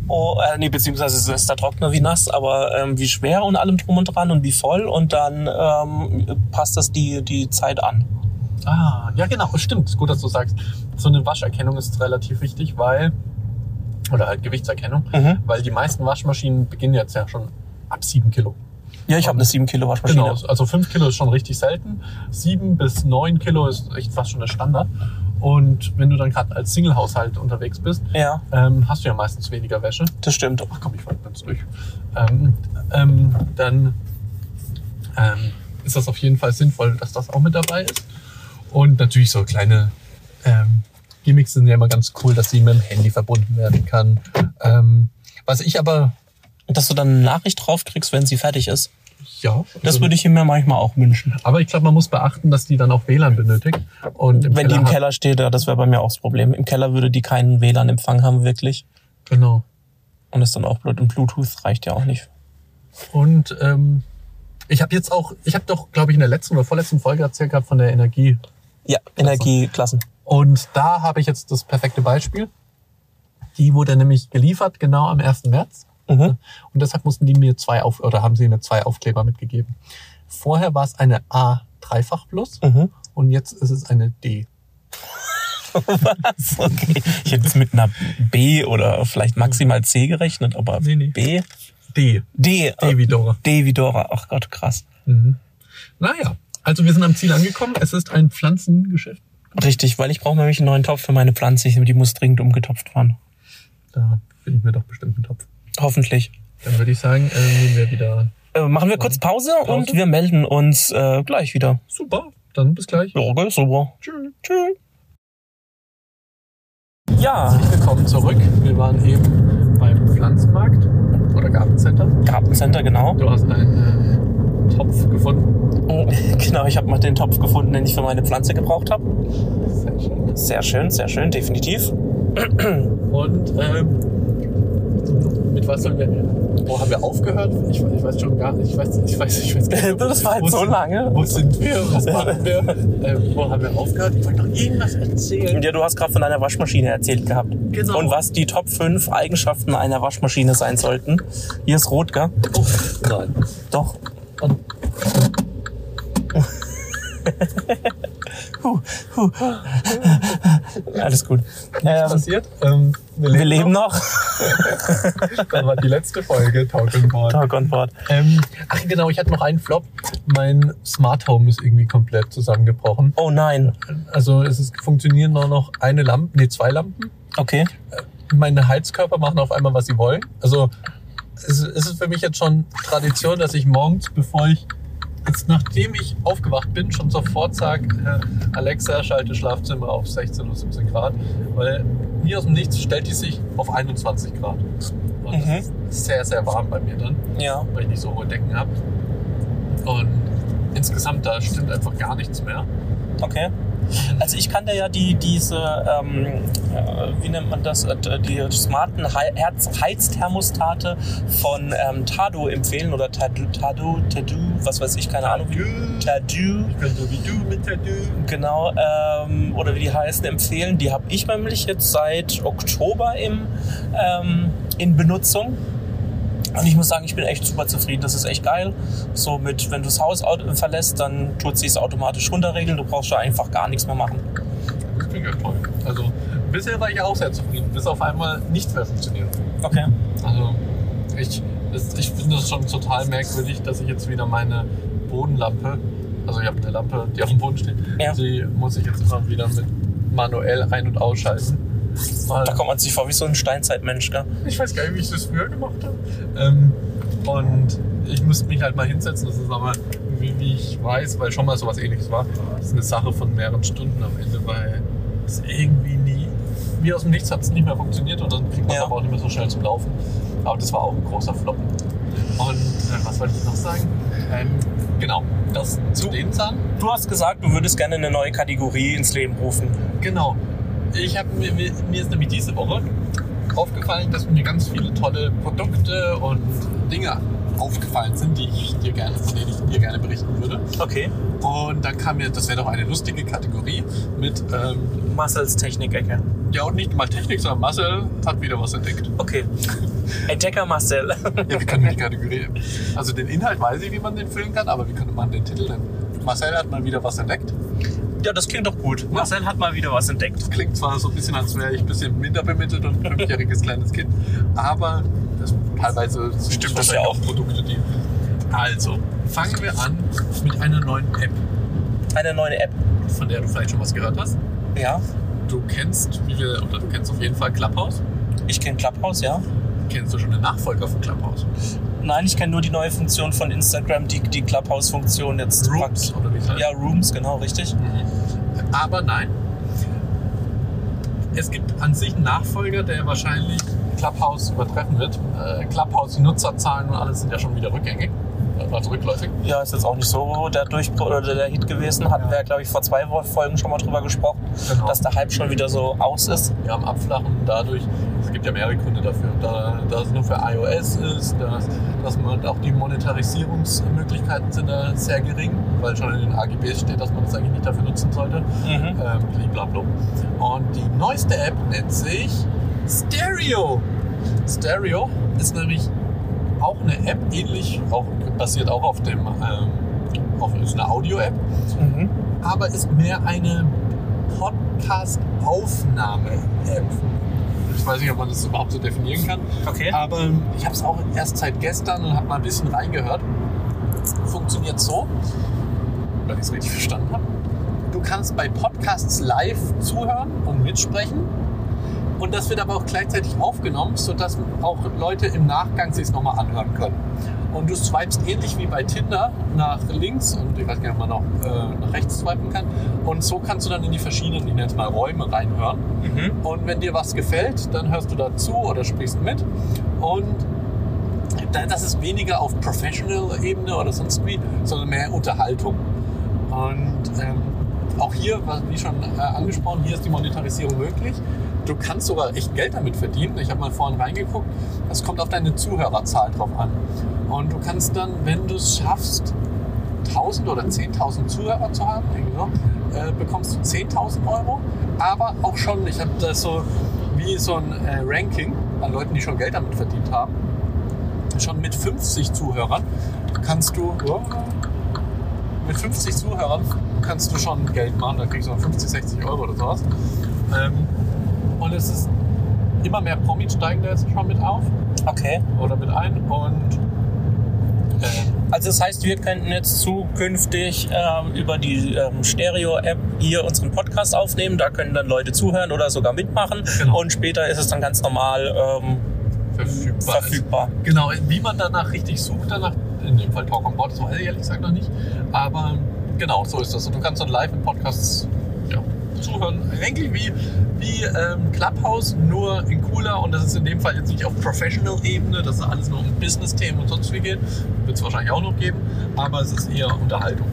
Oh, äh, nee, beziehungsweise es ist der Trockner wie nass, aber ähm, wie schwer und allem drum und dran und wie voll und dann ähm, passt das die, die Zeit an. Ah, ja genau, stimmt. Gut, dass du sagst. So eine Wascherkennung ist relativ wichtig, weil, oder halt Gewichtserkennung, Mhm. weil die meisten Waschmaschinen beginnen jetzt ja schon ab 7 Kilo. Ja, ich habe eine 7 Kilo Waschmaschine. Genau, also 5 Kilo ist schon richtig selten. 7 bis 9 Kilo ist echt fast schon der Standard. Und wenn du dann gerade als Single-Haushalt unterwegs bist, Ja, ähm, hast du ja meistens weniger Wäsche. das stimmt. Ach komm, ich falle ganz durch. Ähm, ähm, dann ähm, ist das auf jeden Fall sinnvoll, dass das auch mit dabei ist. Und natürlich so kleine ähm, Gimmicks sind ja immer ganz cool, dass sie mit dem Handy verbunden werden kann. Ähm, was ich aber, Dass du dann eine Nachricht draufkriegst, wenn sie fertig ist. Ja, Das würde ich mir manchmal auch wünschen. aber ich glaube, man muss beachten, dass die dann auch WLAN benötigt. Und Wenn die im Keller steht, ja, das wäre bei mir auch das Problem. Im Keller würde die keinen WLAN-Empfang haben, wirklich. Genau. Und ist dann auch blöd. Und Bluetooth reicht ja auch nicht. Und ähm, ich habe jetzt auch, ich habe doch, glaube ich, in der letzten oder vorletzten Folge erzählt gehabt von der Energie. Ja, Energieklassen. Und da habe ich jetzt das perfekte Beispiel. Die wurde nämlich geliefert, genau am 1. März. Mhm. Und deshalb mussten die mir zwei auf oder haben sie mir zwei Aufkleber mitgegeben. Vorher war es eine A Dreifach Plus Mhm. und jetzt ist es eine D. [LAUGHS] Was? Okay. Ich hätte es mit einer B oder vielleicht maximal C gerechnet, aber Nee, nee. B? D. D. D wie Dora. D wie Dora. Ach Gott, krass. Naja, also wir sind am Ziel angekommen. Es ist ein Pflanzengeschäft. Richtig, weil ich brauche nämlich einen neuen Topf für meine Pflanze. Die muss dringend umgetopft werden. Da finden wir doch bestimmt einen Topf. Hoffentlich. Dann würde ich sagen, äh, nehmen wir wieder. Äh, machen wir kurz Pause, Pause? und wir melden uns äh, gleich wieder. Super, dann bis gleich. Ja, okay, super. Tschüss. Tschüss. Ja, Willkommen zurück. Wir waren eben beim Pflanzenmarkt oder Gartencenter. Gartencenter, genau. Du hast einen äh, Topf gefunden. [LAUGHS] Genau, ich habe mal den Topf gefunden, den ich für meine Pflanze gebraucht habe. Sehr schön. Sehr schön, sehr schön, definitiv. [CLEARS THROAT] Und ähm, mit was sollen wir. Wo haben wir aufgehört? Ich, ich weiß schon gar nicht. Ich weiß, ich weiß, ich weiß gar nicht. Das war jetzt so lange. Wo sind wir? Was machen wir? [LAUGHS] ähm, wo haben wir aufgehört? Ich wollte noch irgendwas erzählen. Ja, du hast gerade von deiner Waschmaschine erzählt gehabt. Genau. Und was die Top 5 Eigenschaften einer Waschmaschine sein sollten. Hier ist rot, gell? Oh, nein. Doch. Und Huh, huh. [LAUGHS] Alles gut. Ähm, passiert? Ähm, wir leben noch. [LAUGHS] Das war die letzte Folge Talk and Board. Talk on board. Ähm, ach genau, ich hatte noch einen Flop. Mein Smart Home ist irgendwie komplett zusammengebrochen. Oh nein. Also es ist, funktionieren nur noch eine Lampe, nee, zwei Lampen. Okay. Meine Heizkörper machen auf einmal, was sie wollen. Also es, es ist für mich jetzt schon Tradition, dass ich morgens, bevor ich jetzt nachdem ich aufgewacht bin, schon sofort sage, äh, Alexa, schalte Schlafzimmer auf 16 oder 17 Grad. Weil nie aus dem Nichts stellt die sich auf 21 Grad. Und Mhm. es ist sehr, sehr warm bei mir dann. Ja. weil ich nicht so hohe Decken habe. Und insgesamt, da stimmt einfach gar nichts mehr. Okay. Also ich kann dir ja die, diese, ähm, äh, wie nennt man das, äh, die smarten Herz Heizthermostate von ähm, Tado empfehlen oder Tado, Tado, Tado, was weiß ich, keine Ahnung. Tado, Ich bin so wie du mit Dü. genau, ähm, oder wie die heißen, empfehlen. Die habe ich nämlich jetzt seit Oktober im, ähm, in Benutzung. Und ich muss sagen, ich bin echt super zufrieden. Das ist echt geil. So mit, wenn du das Haus au- verlässt, dann tut sie es automatisch runterregeln. Du brauchst da einfach gar nichts mehr machen. Das klingt ja toll. Also bisher war ich auch sehr zufrieden, bis auf einmal nichts mehr funktioniert. Okay. Also ich, ich finde das schon total merkwürdig, dass ich jetzt wieder meine Bodenlampe, also ich habe eine Lampe, die auf dem Boden steht, Ja. die muss ich jetzt immer wieder mit manuell ein- und ausschalten. Weil Da kommt man sich vor wie so ein Steinzeitmensch, gell? Ich weiß gar nicht, wie ich das früher gemacht habe. Ähm, und ich müsste mich halt mal hinsetzen. Das ist aber, wie, wie ich weiß, weil schon mal sowas ähnliches war, das ist eine Sache von mehreren Stunden am Ende, weil es irgendwie nie, wie aus dem Nichts hat es nicht mehr funktioniert und dann kriegt man es Ja. aber auch nicht mehr so schnell zum Laufen. Aber das war auch ein großer Flop. Und äh, was wollte ich noch sagen? Ähm, genau, das zu den Zahlen. Du hast gesagt, du würdest gerne eine neue Kategorie ins Leben rufen. Genau. Ich habe mir, mir ist nämlich diese Woche aufgefallen, dass mir ganz viele tolle Produkte und Dinge aufgefallen sind, die ich dir gerne, von denen ich dir gerne berichten würde. Okay. Und dann kam mir, das wäre doch eine lustige Kategorie mit, ähm, Marcel's Technik-Ecke. ja und nicht mal Technik, sondern Marcel hat wieder was entdeckt. Okay. Entdecker Marcel. Ja, wie kann man die Kategorie? Also den Inhalt weiß ich, wie man den füllen kann, aber wie könnte man den Titel nennen? Marcel hat mal wieder was entdeckt. Ja, das klingt doch gut. Marcel hat mal wieder was entdeckt. Klingt zwar so ein bisschen, als wäre ich ein bisschen minder bemittelt und ein fünfjähriges kleines Kind, aber das teilweise sind Stimmt das das ja auch Produkte, die. Also, fangen wir an mit einer neuen App, Eine neue App. von der du vielleicht schon was gehört hast. Ja. Du kennst, wie wir, oder du kennst auf jeden Fall Clubhouse. Ich kenne Clubhouse, ja. Kennst du schon den Nachfolger von Clubhouse? Nein, ich kenne nur die neue Funktion von Instagram, die, die Clubhouse-Funktion jetzt. Rooms, oder wie es heißt? Ja, Rooms, genau, richtig. Aber nein. Es gibt an sich einen Nachfolger, der wahrscheinlich Clubhouse übertreffen wird. Äh, Clubhouse, die Nutzerzahlen und alles sind ja schon wieder rückgängig, äh, also rückläufig. Ja, ist jetzt auch nicht so der Durchbruch oder der Hit gewesen. Hatten wir ja, glaube ich, vor zwei Folgen schon mal drüber gesprochen, Genau. dass der Hype schon wieder so aus ist. Wir haben Abflachen dadurch, es gibt ja mehrere Gründe dafür, da, da es nur für iOS ist, dass, dass man auch die Monetarisierungsmöglichkeiten sind da sehr gering, weil schon in den AGBs steht, dass man das eigentlich nicht dafür nutzen sollte. Mhm. Ähm, blablabla. Und die neueste App nennt sich Stereo. Stereo ist nämlich auch eine App, ähnlich, auch, basiert auch auf dem, ähm, auf, ist eine Audio-App, Mhm. aber ist mehr eine Podcast-Aufnahme-App. Ich weiß nicht, ob man das überhaupt so definieren kann. Okay. Aber ich habe es auch erst seit gestern und habe mal ein bisschen reingehört. Funktioniert so, wenn ich es richtig verstanden habe. Du kannst bei Podcasts live zuhören und mitsprechen. Und das wird aber auch gleichzeitig aufgenommen, sodass auch Leute im Nachgang sich es nochmal anhören können. Und du swipest ähnlich wie bei Tinder nach links und ich weiß gar nicht, ob man noch äh, nach rechts swipen kann. Und so kannst du dann in die verschiedenen, ich nenne es mal Räume, reinhören. Und wenn dir was gefällt, dann hörst du dazu oder sprichst mit. Und da- das ist weniger auf Professional-Ebene oder sonst wie, sondern mehr Unterhaltung. Und ähm, auch hier, wie schon äh, angesprochen, hier ist die Monetarisierung möglich. Du kannst sogar echt Geld damit verdienen. Ich habe mal vorhin reingeguckt. Es kommt auf deine Zuhörerzahl drauf an. Und du kannst dann, wenn du es schaffst, 1000 oder 10.000 Zuhörer zu haben, äh, bekommst du 10.000 Euro. Aber auch schon, ich habe das so wie so ein äh, Ranking an Leuten, die schon Geld damit verdient haben. Schon mit 50 Zuhörern kannst du, oh, mit 50 Zuhörern kannst du schon Geld machen. Da kriegst du noch 50, 60 Euro oder sowas. Ähm, und es ist immer mehr Promis steigen da jetzt schon mit auf Okay. oder mit ein. Und äh, Also das heißt, wir könnten jetzt zukünftig ähm, über die ähm, Stereo-App hier unseren Podcast aufnehmen. Da können dann Leute zuhören oder sogar mitmachen. Genau. Und später ist es dann ganz normal ähm, verfügbar. verfügbar. Genau, wie man danach richtig sucht, danach, in dem Fall Talk on Board, das weiß ich ehrlich gesagt noch nicht. Aber genau, so ist das. Und du kannst dann live in Podcasts ja, zuhören. Eigentlich wie, wie ähm, Clubhouse, nur in cooler. Und das ist in dem Fall jetzt nicht auf Professional-Ebene, dass es alles nur um Business-Themen und sonst wie geht. Wird es wahrscheinlich auch noch geben. Aber es ist eher Unterhaltung.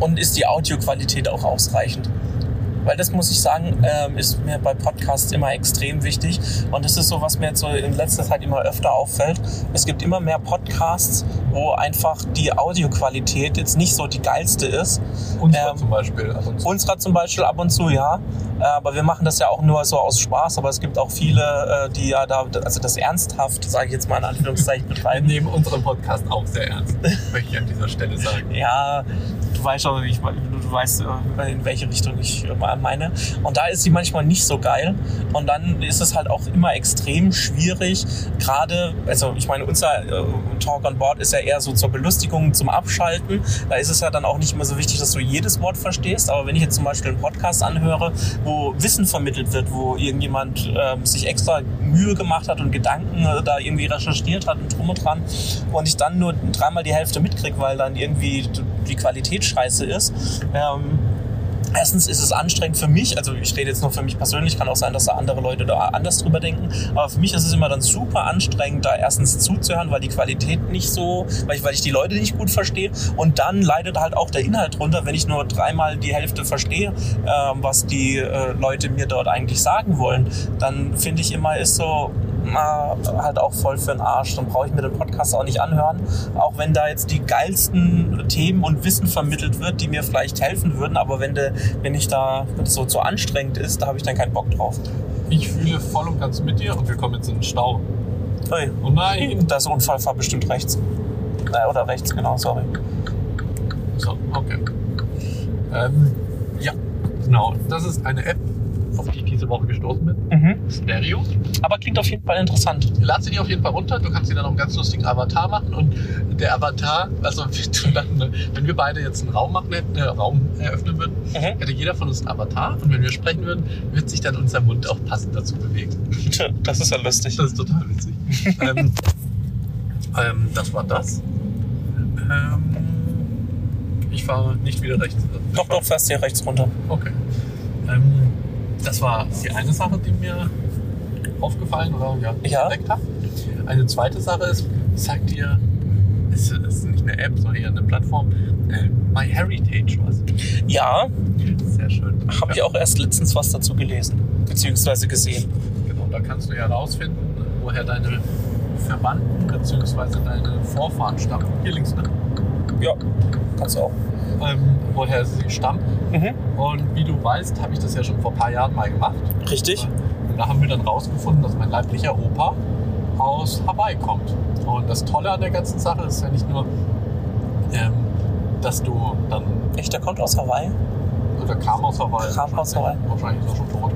Und Und ist die Audioqualität auch ausreichend? Weil das muss ich sagen, ähm, ist mir bei Podcasts immer extrem wichtig. Und das ist so, was mir jetzt so in letzter Zeit immer öfter auffällt. Es gibt immer mehr Podcasts, wo einfach die Audioqualität jetzt nicht so die geilste ist. Unsere Ähm, zum Beispiel. ab und zu. Unserer zum Beispiel ab und zu, ja. Äh, Aber wir machen das ja auch nur so aus Spaß. Aber es gibt auch viele, äh, die ja da, also das ernsthaft, sage ich jetzt mal in Anführungszeichen, Wir betreiben. nehmen unseren Podcast auch sehr ernst, möchte ich an dieser Stelle sagen. Ja, du weißt wie ich, du weißt, äh, in welche Richtung ich äh, meine. Und da ist sie manchmal nicht so geil. Und dann ist es halt auch immer extrem schwierig. Gerade, also ich meine, unser äh, Talk on Board ist ja eher so zur Belustigung, zum Abschalten. Da ist es ja dann auch nicht mehr so wichtig, dass du jedes Wort verstehst. Aber wenn ich jetzt zum Beispiel einen Podcast anhöre, wo Wissen vermittelt wird, wo irgendjemand ähm, sich extra Mühe gemacht hat und Gedanken äh, da irgendwie recherchiert hat und drum und dran und ich dann nur dreimal die Hälfte mitkrieg, weil dann irgendwie die Qualität scheiße ist. Ähm, Erstens ist es anstrengend für mich, also ich rede jetzt nur für mich persönlich, kann auch sein, dass da andere Leute da anders drüber denken, aber für mich ist es immer dann super anstrengend, da erstens zuzuhören, weil die Qualität nicht so, weil ich, weil ich die Leute nicht gut verstehe und dann leidet halt auch der Inhalt drunter, wenn ich nur dreimal die Hälfte verstehe, ähm, was die äh, Leute mir dort eigentlich sagen wollen, dann finde ich immer ist so, na, halt auch voll für den Arsch. Dann brauche ich mir den Podcast auch nicht anhören. Auch wenn da jetzt die geilsten Themen und Wissen vermittelt wird, die mir vielleicht helfen würden. Aber wenn, de, wenn ich da wenn es so zu anstrengend ist, da habe ich dann keinen Bock drauf. Ich fühle voll und ganz mit dir und wir kommen jetzt in den Stau. Hey, Oh nein! das Unfallfahr bestimmt rechts. Äh, oder rechts, genau, sorry. So, okay. Ähm, ja, genau. Das ist eine App, auf die ich diese Woche gestoßen bin. Mhm. Stereo. Aber klingt auf jeden Fall interessant. Lad sie dir auf jeden Fall runter. Du kannst dir dann auch einen ganz lustigen Avatar machen. Und der Avatar, also [LAUGHS] wenn, dann, wenn wir beide jetzt einen Raum machen hätten, äh, Raum eröffnen würden, Mhm. hätte jeder von uns einen Avatar. Und wenn wir sprechen würden, wird sich dann unser Mund auch passend dazu bewegen. [LAUGHS] Das ist ja lustig. Das ist total witzig. [LAUGHS] ähm, ähm, das war das. Ähm, ich fahre nicht wieder rechts. Doch, doch, fährst hier rechts runter. Okay. Ähm, das war die eine Sache, die mir aufgefallen oder ja, Ja. entdeckt habe. Eine zweite Sache ist, sagt dir, es ist nicht eine App, sondern eher eine Plattform, äh, MyHeritage was. Ja, Sehr schön. habe ich auch erst letztens was dazu gelesen. Beziehungsweise gesehen. Genau, da kannst du ja herausfinden, woher deine Verwandten bzw. deine Vorfahren stammen. Hier links, ne? Ja, kannst du auch. Ähm, woher sie stammen. Mhm. Und wie du weißt, habe ich das ja schon vor ein paar Jahren mal gemacht. Richtig. Und da haben wir dann rausgefunden, dass mein leiblicher Opa aus Hawaii kommt. Und das Tolle an der ganzen Sache ist ja nicht nur, ähm, dass du dann, Echt, der kommt aus Hawaii? oder kam aus Hawaii. Kam aus Hawaii. Wahrscheinlich ist er schon tot.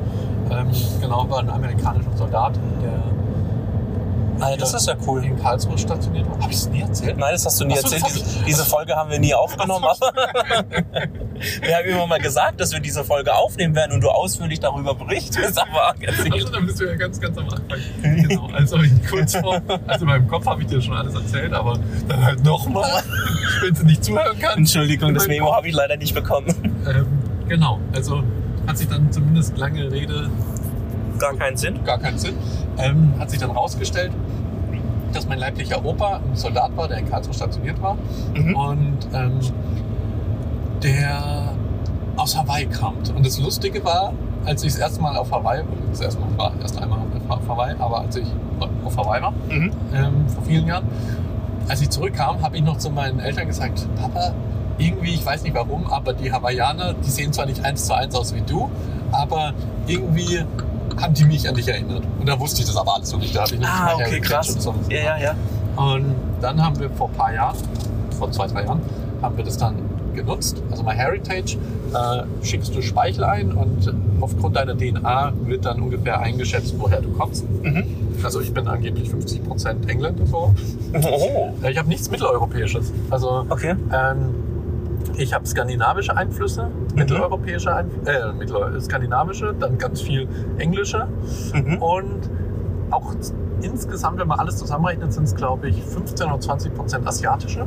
Ähm, genau, war ein amerikanischer Soldat, der Alter, das ist ja cool. in Karlsruhe stationiert. Habe ich es nie erzählt? Nein, das hast du nie Ach so, das erzählt. Diese, diese Folge haben wir nie aufgenommen, [LAUGHS] Wir haben immer mal gesagt, dass wir diese Folge aufnehmen werden und du ausführlich darüber berichtest, [LAUGHS] aber Also, dann bist du ja ganz, ganz am Anfang. [LAUGHS] Genau, also in Kurzform, also in meinem Kopf habe ich dir schon alles erzählt, aber dann halt nochmal, wenn du nicht zuhören kannst. Entschuldigung, das Memo habe ich leider nicht bekommen. Ähm, genau, also hat sich dann zumindest lange Rede, Gar keinen Sinn. gar keinen Sinn, ähm, hat sich dann rausgestellt, dass mein leiblicher Opa ein Soldat war, der in Karlsruhe stationiert war Mhm. und ähm, der aus Hawaii kam. Und das Lustige war, als ich das erste Mal auf Hawaii, das erste Mal war erst einmal auf Hawaii, aber als ich auf Hawaii war, Mhm. ähm, vor vielen Jahren, als ich zurückkam, habe ich noch zu meinen Eltern gesagt, Papa, irgendwie, ich weiß nicht warum, aber die Hawaiianer, die sehen zwar nicht eins zu eins aus wie du, aber irgendwie haben die mich an dich erinnert. Und da wusste ich das aber alles noch nicht. Da habe ich noch Ah, nicht okay, Heritage krass. und so. Ja, ja, ja. Und dann haben wir vor ein paar Jahren, vor zwei, drei Jahren, haben wir das dann genutzt. Also MyHeritage äh, schickst du Speichel ein und aufgrund deiner DNA wird dann ungefähr eingeschätzt, woher du kommst. Mhm. Also ich bin angeblich 50% Engländer so. Oh, Äh, Ich habe nichts Mitteleuropäisches. Also okay. ähm, ich habe skandinavische Einflüsse, mitteleuropäische Einflüsse, äh, mittel skandinavische, dann ganz viel englische Mhm. und auch insgesamt, wenn man alles zusammenrechnet, sind es glaube ich 15 oder 20 Prozent asiatische.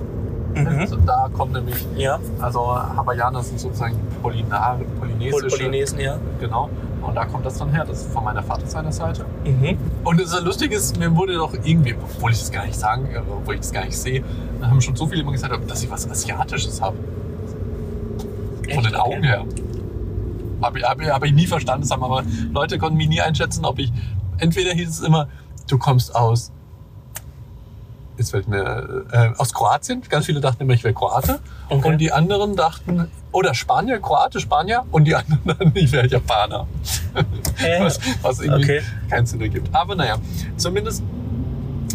Mhm. Also da kommt nämlich, Ja, also Hawaiianer sind sozusagen Polynar, polynesische. Polynesen, ja. Genau. Und da kommt das dann her. Das ist von meiner Vaterseiter Seite. Mhm. Und das Lustige ist, mir wurde doch irgendwie, obwohl ich das gar nicht sagen, äh, obwohl ich das gar nicht sehe, da haben schon so viele immer gesagt, dass ich was Asiatisches habe. Von den? Augen her. Habe ich, hab, ich- hab ich nie verstanden. Das haben aber Leute konnten mich nie einschätzen, ob ich. Entweder hieß es immer, du kommst aus. Jetzt fällt mir. Äh, aus Kroatien. Ganz viele dachten immer, ich wäre Kroate. Okay. Und die anderen dachten, oder Spanier, Kroate, Spanier. Und die [LAUGHS] anderen dann, ich wäre Japaner. Hä? was, was irgendwie Okay. keinen Sinn ergibt. Aber naja, zumindest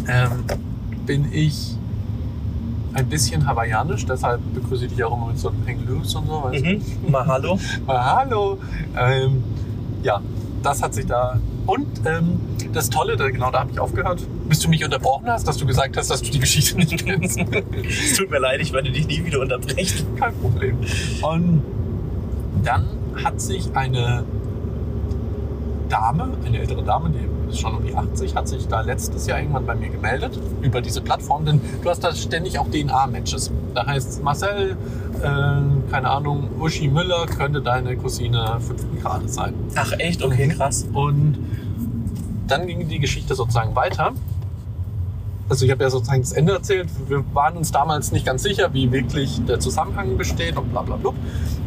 ähm, bin ich ein bisschen hawaiianisch, deshalb begrüße ich dich auch immer mit so einem Hang Loose und so. Weißt? Mhm. [LAUGHS] Mal hallo. Ähm, ja, das hat sich da. Und ähm, das Tolle, da, genau da habe ich aufgehört, bis du mich unterbrochen hast, dass du gesagt hast, dass du die Geschichte nicht kennst. [LAUGHS] Es tut mir leid, ich werde dich nie wieder unterbrechen. Kein Problem. Und dann hat sich eine Dame, eine ältere Dame, die ist schon um die 80, hat sich da letztes Jahr irgendwann bei mir gemeldet über diese Plattform, denn du hast da ständig auch DNA-Matches. Da heißt Marcel, äh, keine Ahnung, Uschi Müller könnte deine Cousine fünften Grades sein. Ach echt? Okay, krass. Und dann ging die Geschichte sozusagen weiter. Also ich habe ja sozusagen das Ende erzählt. Wir waren uns damals nicht ganz sicher, wie wirklich der Zusammenhang besteht und bla bla bla.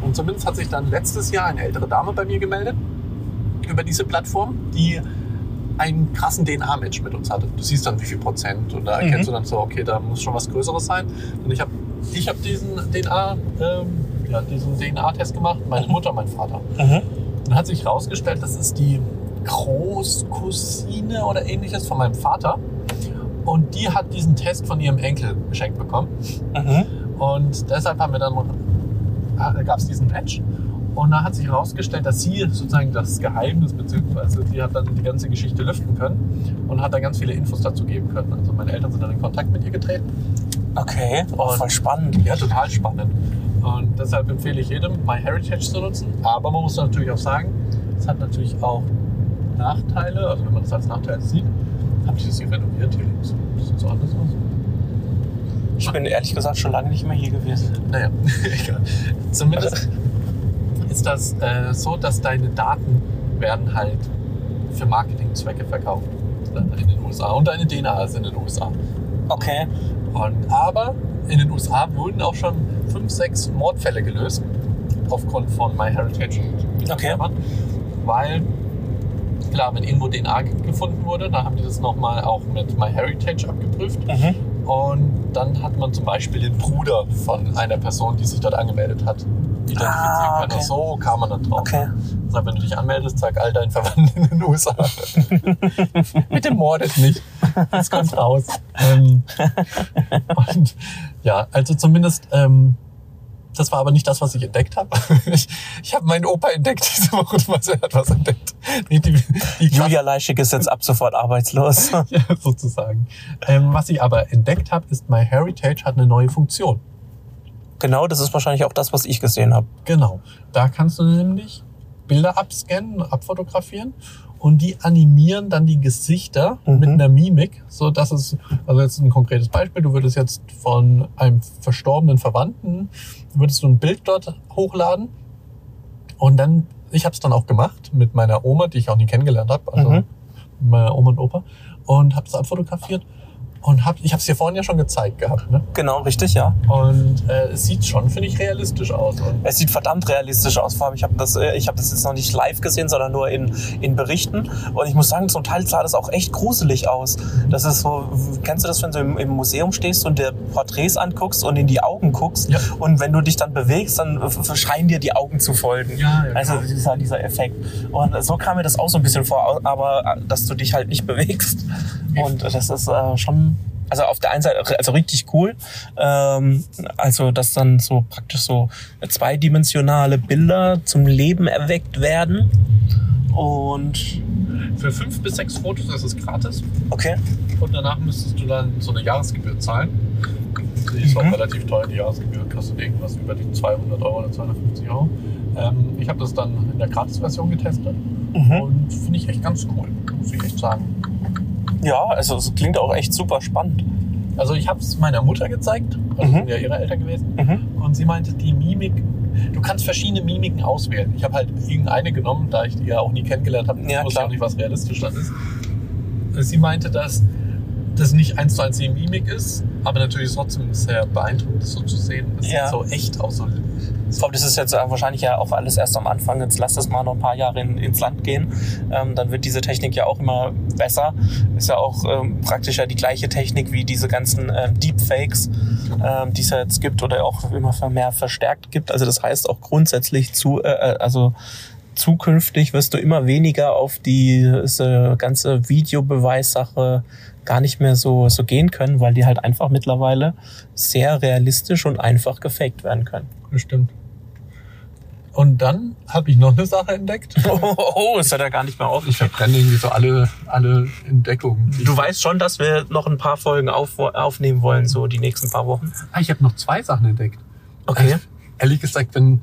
Und zumindest hat sich dann letztes Jahr eine ältere Dame bei mir gemeldet über diese Plattform, die einen krassen DNA-Match mit uns hatte. Du siehst dann, wie viel Prozent und da Mhm. erkennst du dann so, okay, da muss schon was Größeres sein. Und ich habe ich hab diesen DNA, ähm, ja, diesen DNA-Test gemacht, meine Mutter, mein Vater. Mhm. Dann hat sich herausgestellt, das ist die Großcousine oder ähnliches von meinem Vater. Und die hat diesen Test von ihrem Enkel geschenkt bekommen. Mhm. Und deshalb haben wir dann, gab es diesen Match. Und da hat sich herausgestellt, dass sie sozusagen das Geheimnis, beziehungsweise sie hat dann die ganze Geschichte lüften können und hat dann ganz viele Infos dazu geben können. Also meine Eltern sind dann in Kontakt mit ihr getreten. Okay, Und- voll spannend. Ja, total spannend. Und deshalb empfehle ich jedem, MyHeritage zu nutzen. Aber man muss natürlich auch sagen, es hat natürlich auch Nachteile. Also wenn man das als Nachteil sieht, haben die das hier renoviert. Hier links. Sieht so anders aus. Ich bin ehrlich gesagt schon lange nicht mehr hier gewesen. Naja, [LAUGHS] egal. Zumindest ist das äh, so, dass deine Daten werden halt für Marketingzwecke verkauft dann in den USA. Und deine DNA ist in den USA. Okay. Und, aber in den USA wurden auch schon fünf, sechs Mordfälle gelöst aufgrund von MyHeritage. Okay. Weil, klar, wenn irgendwo DNA ge- gefunden wurde, dann haben die das nochmal auch mit MyHeritage abgeprüft. Mhm. Und dann hat man zum Beispiel den Bruder von einer Person, die sich dort angemeldet hat, identifizieren Ah, okay. So kam man dann drauf. Okay. Deshalb, wenn du dich anmeldest, sag all deinen Verwandten in den USA. [LAUGHS] Bitte mordet nicht. Das kommt raus. Ähm, [LAUGHS] und ja, also zumindest, ähm, das war aber nicht das, was ich entdeckt habe. [LAUGHS] Ich, ich habe meinen Opa entdeckt diese Woche, was er hat was entdeckt. Nee, die, die Julia Leischig ist jetzt ab sofort arbeitslos. [LAUGHS] ja, sozusagen. Ähm, was ich aber entdeckt habe, ist MyHeritage hat eine neue Funktion. Genau, das ist wahrscheinlich auch das, was ich gesehen habe. Genau. Da kannst du nämlich Bilder abscannen, abfotografieren und die animieren dann die Gesichter Mhm. mit einer Mimik, so dass es, also jetzt ein konkretes Beispiel, du würdest jetzt von einem verstorbenen Verwandten, würdest du ein Bild dort hochladen und dann, ich habe es dann auch gemacht mit meiner Oma, die ich auch nie kennengelernt habe, also Mhm. meiner Oma und Opa und habe es abfotografiert und hab, ich habe es dir vorhin ja schon gezeigt gehabt, ne? Genau, richtig, ja. Und äh, es sieht schon, finde ich, realistisch aus. Es sieht verdammt realistisch aus. Vor allem, ich habe das, äh, ich habe das jetzt noch nicht live gesehen, sondern nur in, in Berichten. Und ich muss sagen, zum Teil sah das auch echt gruselig aus. Das ist so, kennst du das, wenn du im, im Museum stehst und dir Porträts anguckst und in die Augen guckst? Ja. Und wenn du dich dann bewegst, dann scheinen dir die Augen zu folgen. Ja, ja, Also dieser, dieser Effekt. Und so kam mir das auch so ein bisschen vor, aber äh, dass du dich halt nicht [LAUGHS] bewegst. Und das ist äh, schon, also auf der einen Seite, also richtig cool. Ähm, also, dass dann so praktisch so zweidimensionale Bilder zum Leben erweckt werden. Und Für fünf bis sechs Fotos ist es gratis okay. und danach müsstest du dann so eine Jahresgebühr zahlen. Die ist Mhm. auch relativ teuer, die Jahresgebühr kostet irgendwas über die 200 Euro oder 250 Euro. Ähm, ich habe das dann in der Gratis-Version getestet Mhm. und finde ich echt ganz cool, muss ich echt sagen. Ja, also es klingt auch echt super spannend. Also ich habe es meiner Mutter gezeigt, also Mhm. sind ja ihre Eltern gewesen, Mhm. und sie meinte, die Mimik, du kannst verschiedene Mimiken auswählen. Ich habe halt irgendeine genommen, da ich die ja auch nie kennengelernt habe, Ja, wusste auch nicht, was realistisch dann ist. Sie meinte, dass das nicht eins zu eins die Mimik ist, aber natürlich trotzdem sehr beeindruckend, das so zu sehen. Das Ja. sieht so echt aus. So Allem, das ist jetzt äh, wahrscheinlich ja auch alles erst am Anfang. Jetzt lass das mal noch ein paar Jahre in, ins Land gehen. Ähm, dann wird diese Technik ja auch immer besser. Ist ja auch ähm, praktisch ja die gleiche Technik wie diese ganzen ähm, Deepfakes, ähm, die es ja jetzt gibt oder auch immer mehr verstärkt gibt. Also das heißt auch grundsätzlich zu, äh, äh, also zukünftig wirst du immer weniger auf die äh, ganze Videobeweissache gar nicht mehr so, so gehen können, weil die halt einfach mittlerweile sehr realistisch und einfach gefaked werden können. bestimmt. Und dann habe ich noch eine Sache entdeckt. [LAUGHS] Oh, oh, ist ja da gar nicht mehr auf. Ich verbrenne irgendwie so alle, alle Entdeckungen. Du weißt schon, dass wir noch ein paar Folgen auf, aufnehmen wollen, so die nächsten paar Wochen. Ah, ich habe noch zwei Sachen entdeckt. Okay. Äh, ehrlich gesagt, wenn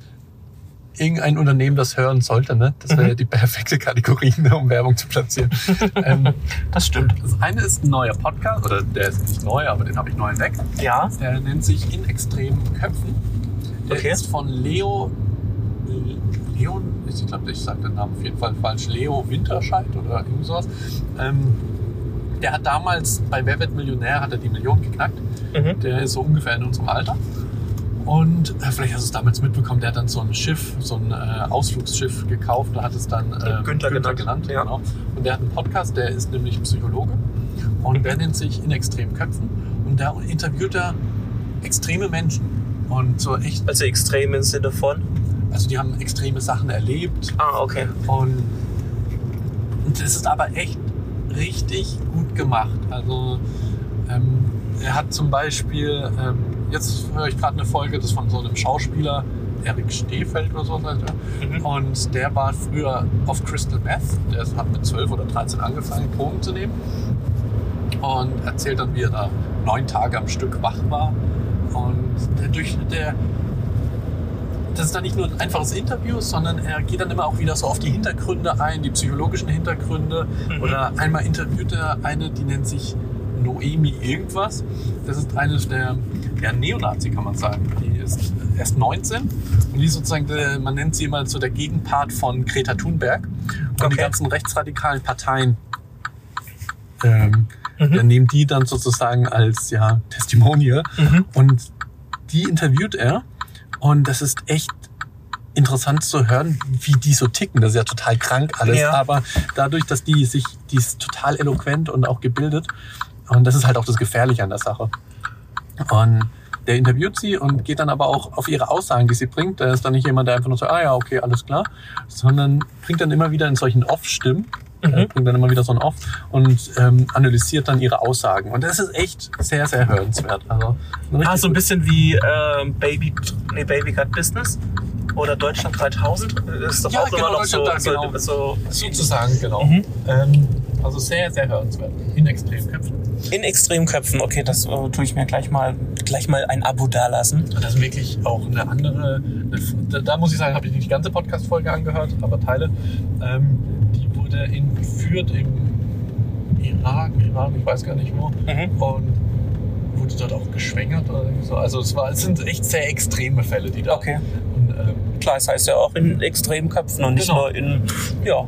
irgendein Unternehmen das hören sollte, ne, das wäre Mhm. die perfekte Kategorie, ne, um Werbung zu platzieren. [LAUGHS] ähm, Das stimmt. das eine ist ein neuer Podcast, oder der ist nicht neu, aber den habe ich neu entdeckt. Ja. Der nennt sich In extremen Köpfen. Der Okay. ist von Leo. Leon, ich glaube, ich sage den Namen auf jeden Fall falsch. Leo Winterscheid oder irgend sowas. Ähm, der hat damals bei Wer wird Millionär hat er die Million geknackt. Mhm. Der ist so ungefähr in unserem Alter. Und äh, vielleicht hast du es damals mitbekommen, der hat dann so ein Schiff, so ein äh, Ausflugsschiff gekauft, da hat es dann äh, Günther genannt, ja. genau. Und der hat einen Podcast, der ist nämlich Psychologe und der nennt sich In extremen Köpfen und da interviewt er extreme Menschen und so echt, Also extrem im Sinne von. Also die haben extreme Sachen erlebt Ah, okay. und es ist aber echt richtig gut gemacht. Also ähm, er hat zum Beispiel, ähm, jetzt höre ich gerade eine Folge, das ist von so einem Schauspieler, Erik Stehfeld oder so heißt er. Mhm. Und der war früher auf Crystal Meth. Der hat mit 12 oder 13 angefangen, Drogen zu nehmen. Und erzählt dann, wie er da neun Tage am Stück wach war. Und der, durch, der, das ist dann nicht nur ein einfaches Interview, sondern er geht dann immer auch wieder so auf die Hintergründe ein, die psychologischen Hintergründe. Mhm. Oder einmal interviewt er eine, die nennt sich Noemi irgendwas. Das ist eine der ja, Neonazi, kann man sagen. Die ist erst 19 und die ist sozusagen, man nennt sie immer so der Gegenpart von Greta Thunberg. Und die Okay. ganzen rechtsradikalen Parteien ähm, Mhm. der nehmen die dann sozusagen als ja, Testimonial. Mhm. Und die interviewt er. Und das ist echt interessant zu hören, wie die so ticken. Das ist ja total krank alles. Ja. Aber dadurch, dass die sich, die ist total eloquent und auch gebildet. Und das ist halt auch das Gefährliche an der Sache. Und der interviewt sie und geht dann aber auch auf ihre Aussagen, die sie bringt. Da ist dann nicht jemand, der einfach nur sagt, ah ja, okay, alles klar. Sondern bringt dann immer wieder in solchen Off-Stimmen, Mhm. äh, bringt dann immer wieder so ein Off und ähm, analysiert dann ihre Aussagen. Und das ist echt sehr, sehr hörenswert. Also, Ah, so ein bisschen wie ähm, Baby, nee, Baby Got Business. Oder Deutschland 3000 ist doch Ja, auch genau, immer noch so, genau. so, so Sozusagen, genau. Mhm. Ähm, also sehr, sehr hörenswert. In Extremköpfen. in Extremköpfen. Okay, das äh, tue ich mir gleich mal, gleich mal ein Abo dalassen. Und das ist wirklich auch eine andere. Da, da muss ich sagen, habe ich nicht die ganze Podcast-Folge angehört, aber Teile. Ähm, wurde in, geführt im Irak, Iran, ich weiß gar nicht wo. Mhm. Und wurde dort auch geschwängert oder so. Also es, war, es sind echt sehr extreme Fälle, die da. Okay. Und, ähm, Klar, es heißt ja auch in Extremköpfen und nicht Genau. nur in, ja,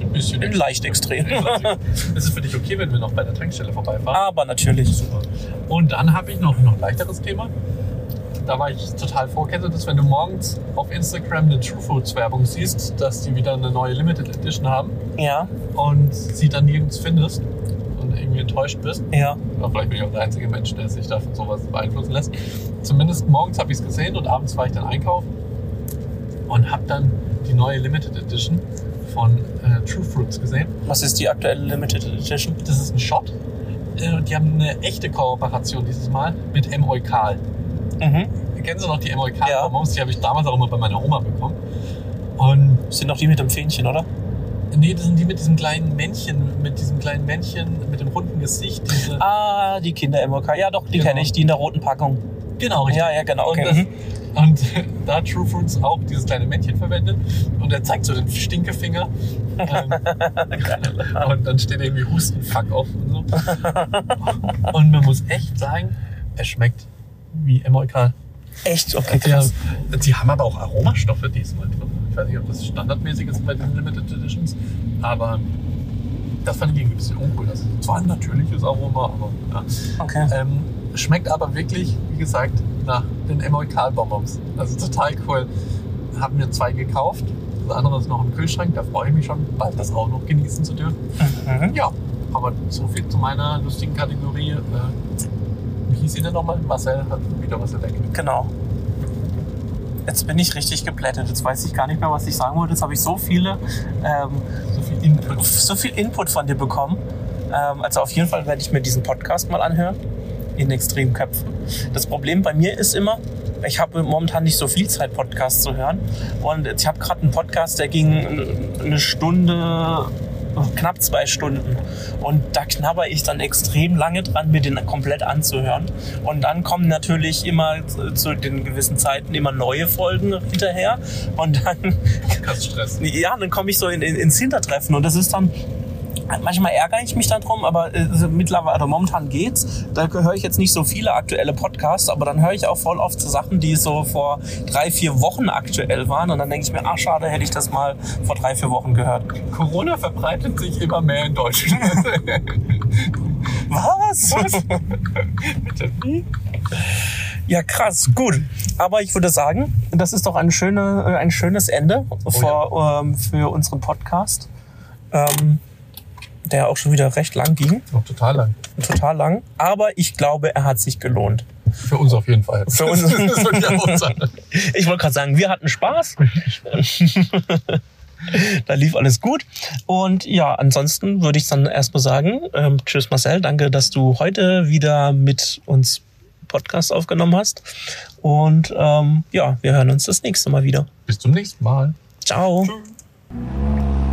ein bisschen in leicht extrem. Es ist für dich okay, wenn wir noch bei der Tankstelle vorbeifahren. Aber natürlich. Super. Und dann habe ich noch, noch ein leichteres Thema. Da war ich total vorkennt, dass wenn du morgens auf Instagram eine True Foods Werbung siehst, dass die wieder eine neue Limited Edition haben Ja, und sie dann nirgends findest und irgendwie enttäuscht bist. ja. Oder vielleicht bin ich auch der einzige Mensch, der sich davon sowas beeinflussen lässt. Zumindest morgens habe ich es gesehen und abends war ich dann einkaufen und habe dann die neue Limited Edition von äh, True Fruits gesehen. Was ist die aktuelle Limited Edition? Das ist ein Shot. Äh, Die haben eine echte Kooperation dieses Mal mit M. Eukal. Mhm. Kennen Sie noch die. Eukal Ja. Bonbons? Die habe ich damals auch immer bei meiner Oma bekommen. Und Das sind doch die mit dem Fähnchen, oder? nee, das sind die mit diesem kleinen Männchen, mit diesem kleinen Männchen, mit dem runden Gesicht. Ah, die Kinder-MOK. Ja, doch, die Genau. kenne ich, die in der roten Packung. genau, richtig. Ja, ja, genau. Und, Okay. das, Mhm. und [LAUGHS] da hat True Fruits auch dieses kleine Männchen verwendet und er zeigt so den Stinkefinger. [LAUGHS] ähm, [LAUGHS] und dann steht irgendwie Husten, fuck off und so. Und man muss echt sagen, er schmeckt wie Emolkal. Echt? Okay, Ja, krass. die haben aber auch Aromastoffe diesmal drin. Ich weiß nicht, ob das standardmäßig ist bei den Limited Editions, aber das fand ich irgendwie ein bisschen uncool. Das ist zwar ein natürliches Aroma, aber ja. Okay. Ähm, schmeckt aber wirklich, wie gesagt, nach den Emolkal-Bonbons. Also total cool. Haben mir zwei gekauft. Das andere ist noch im Kühlschrank. Da freue ich mich schon, bald das auch noch genießen zu dürfen. Mhm. Ja, aber so viel zu meiner lustigen Kategorie. Äh, wie hieß sie denn nochmal? Marcel hat wieder was entdeckt. Genau. Jetzt bin ich richtig geplättet. Jetzt weiß ich gar nicht mehr, was ich sagen wollte. Jetzt habe ich so viele, ähm, So viel Input. so viel Input von dir bekommen. Ähm, also auf jeden Fall werde ich mir diesen Podcast mal anhören. In Extremköpfen. Das Problem bei mir ist immer, ich habe momentan nicht so viel Zeit, Podcasts zu hören. Und ich habe gerade einen Podcast, der ging eine Stunde, knapp zwei Stunden. Und da knabber ich dann extrem lange dran, mir den komplett anzuhören. Und dann kommen natürlich immer zu- den gewissen Zeiten immer neue Folgen hinterher. Und dann Podcast-Stress. [LAUGHS] ja, dann komme ich so in, in, ins Hintertreffen und das ist dann manchmal ärgere ich mich dann drum, aber äh, mittlerweile, also momentan geht's. Da höre ich jetzt nicht so viele aktuelle Podcasts, aber dann höre ich auch voll oft so Sachen, die so vor drei, vier Wochen aktuell waren und dann denke ich mir, ach schade, hätte ich das mal vor drei, vier Wochen gehört. Corona verbreitet sich immer mehr in Deutschland. [LAUGHS] Was? Bitte. Ja, krass, gut. Aber ich würde sagen, das ist doch ein, schöne, äh, ein schönes Ende vor, ähm, für unseren Podcast, ähm, der auch schon wieder recht lang ging. Noch total lang. total lang, aber ich glaube, er hat sich gelohnt. Für uns auf jeden Fall. Für uns. [LAUGHS] Ich wollte gerade sagen, wir hatten Spaß. da lief alles gut. Und ja, ansonsten würde ich dann erstmal sagen, ähm, tschüss Marcel, danke, dass du heute wieder mit uns Podcast aufgenommen hast. Und ähm, ja, wir hören uns das nächste Mal wieder. Bis zum nächsten Mal. Ciao. Tschüss.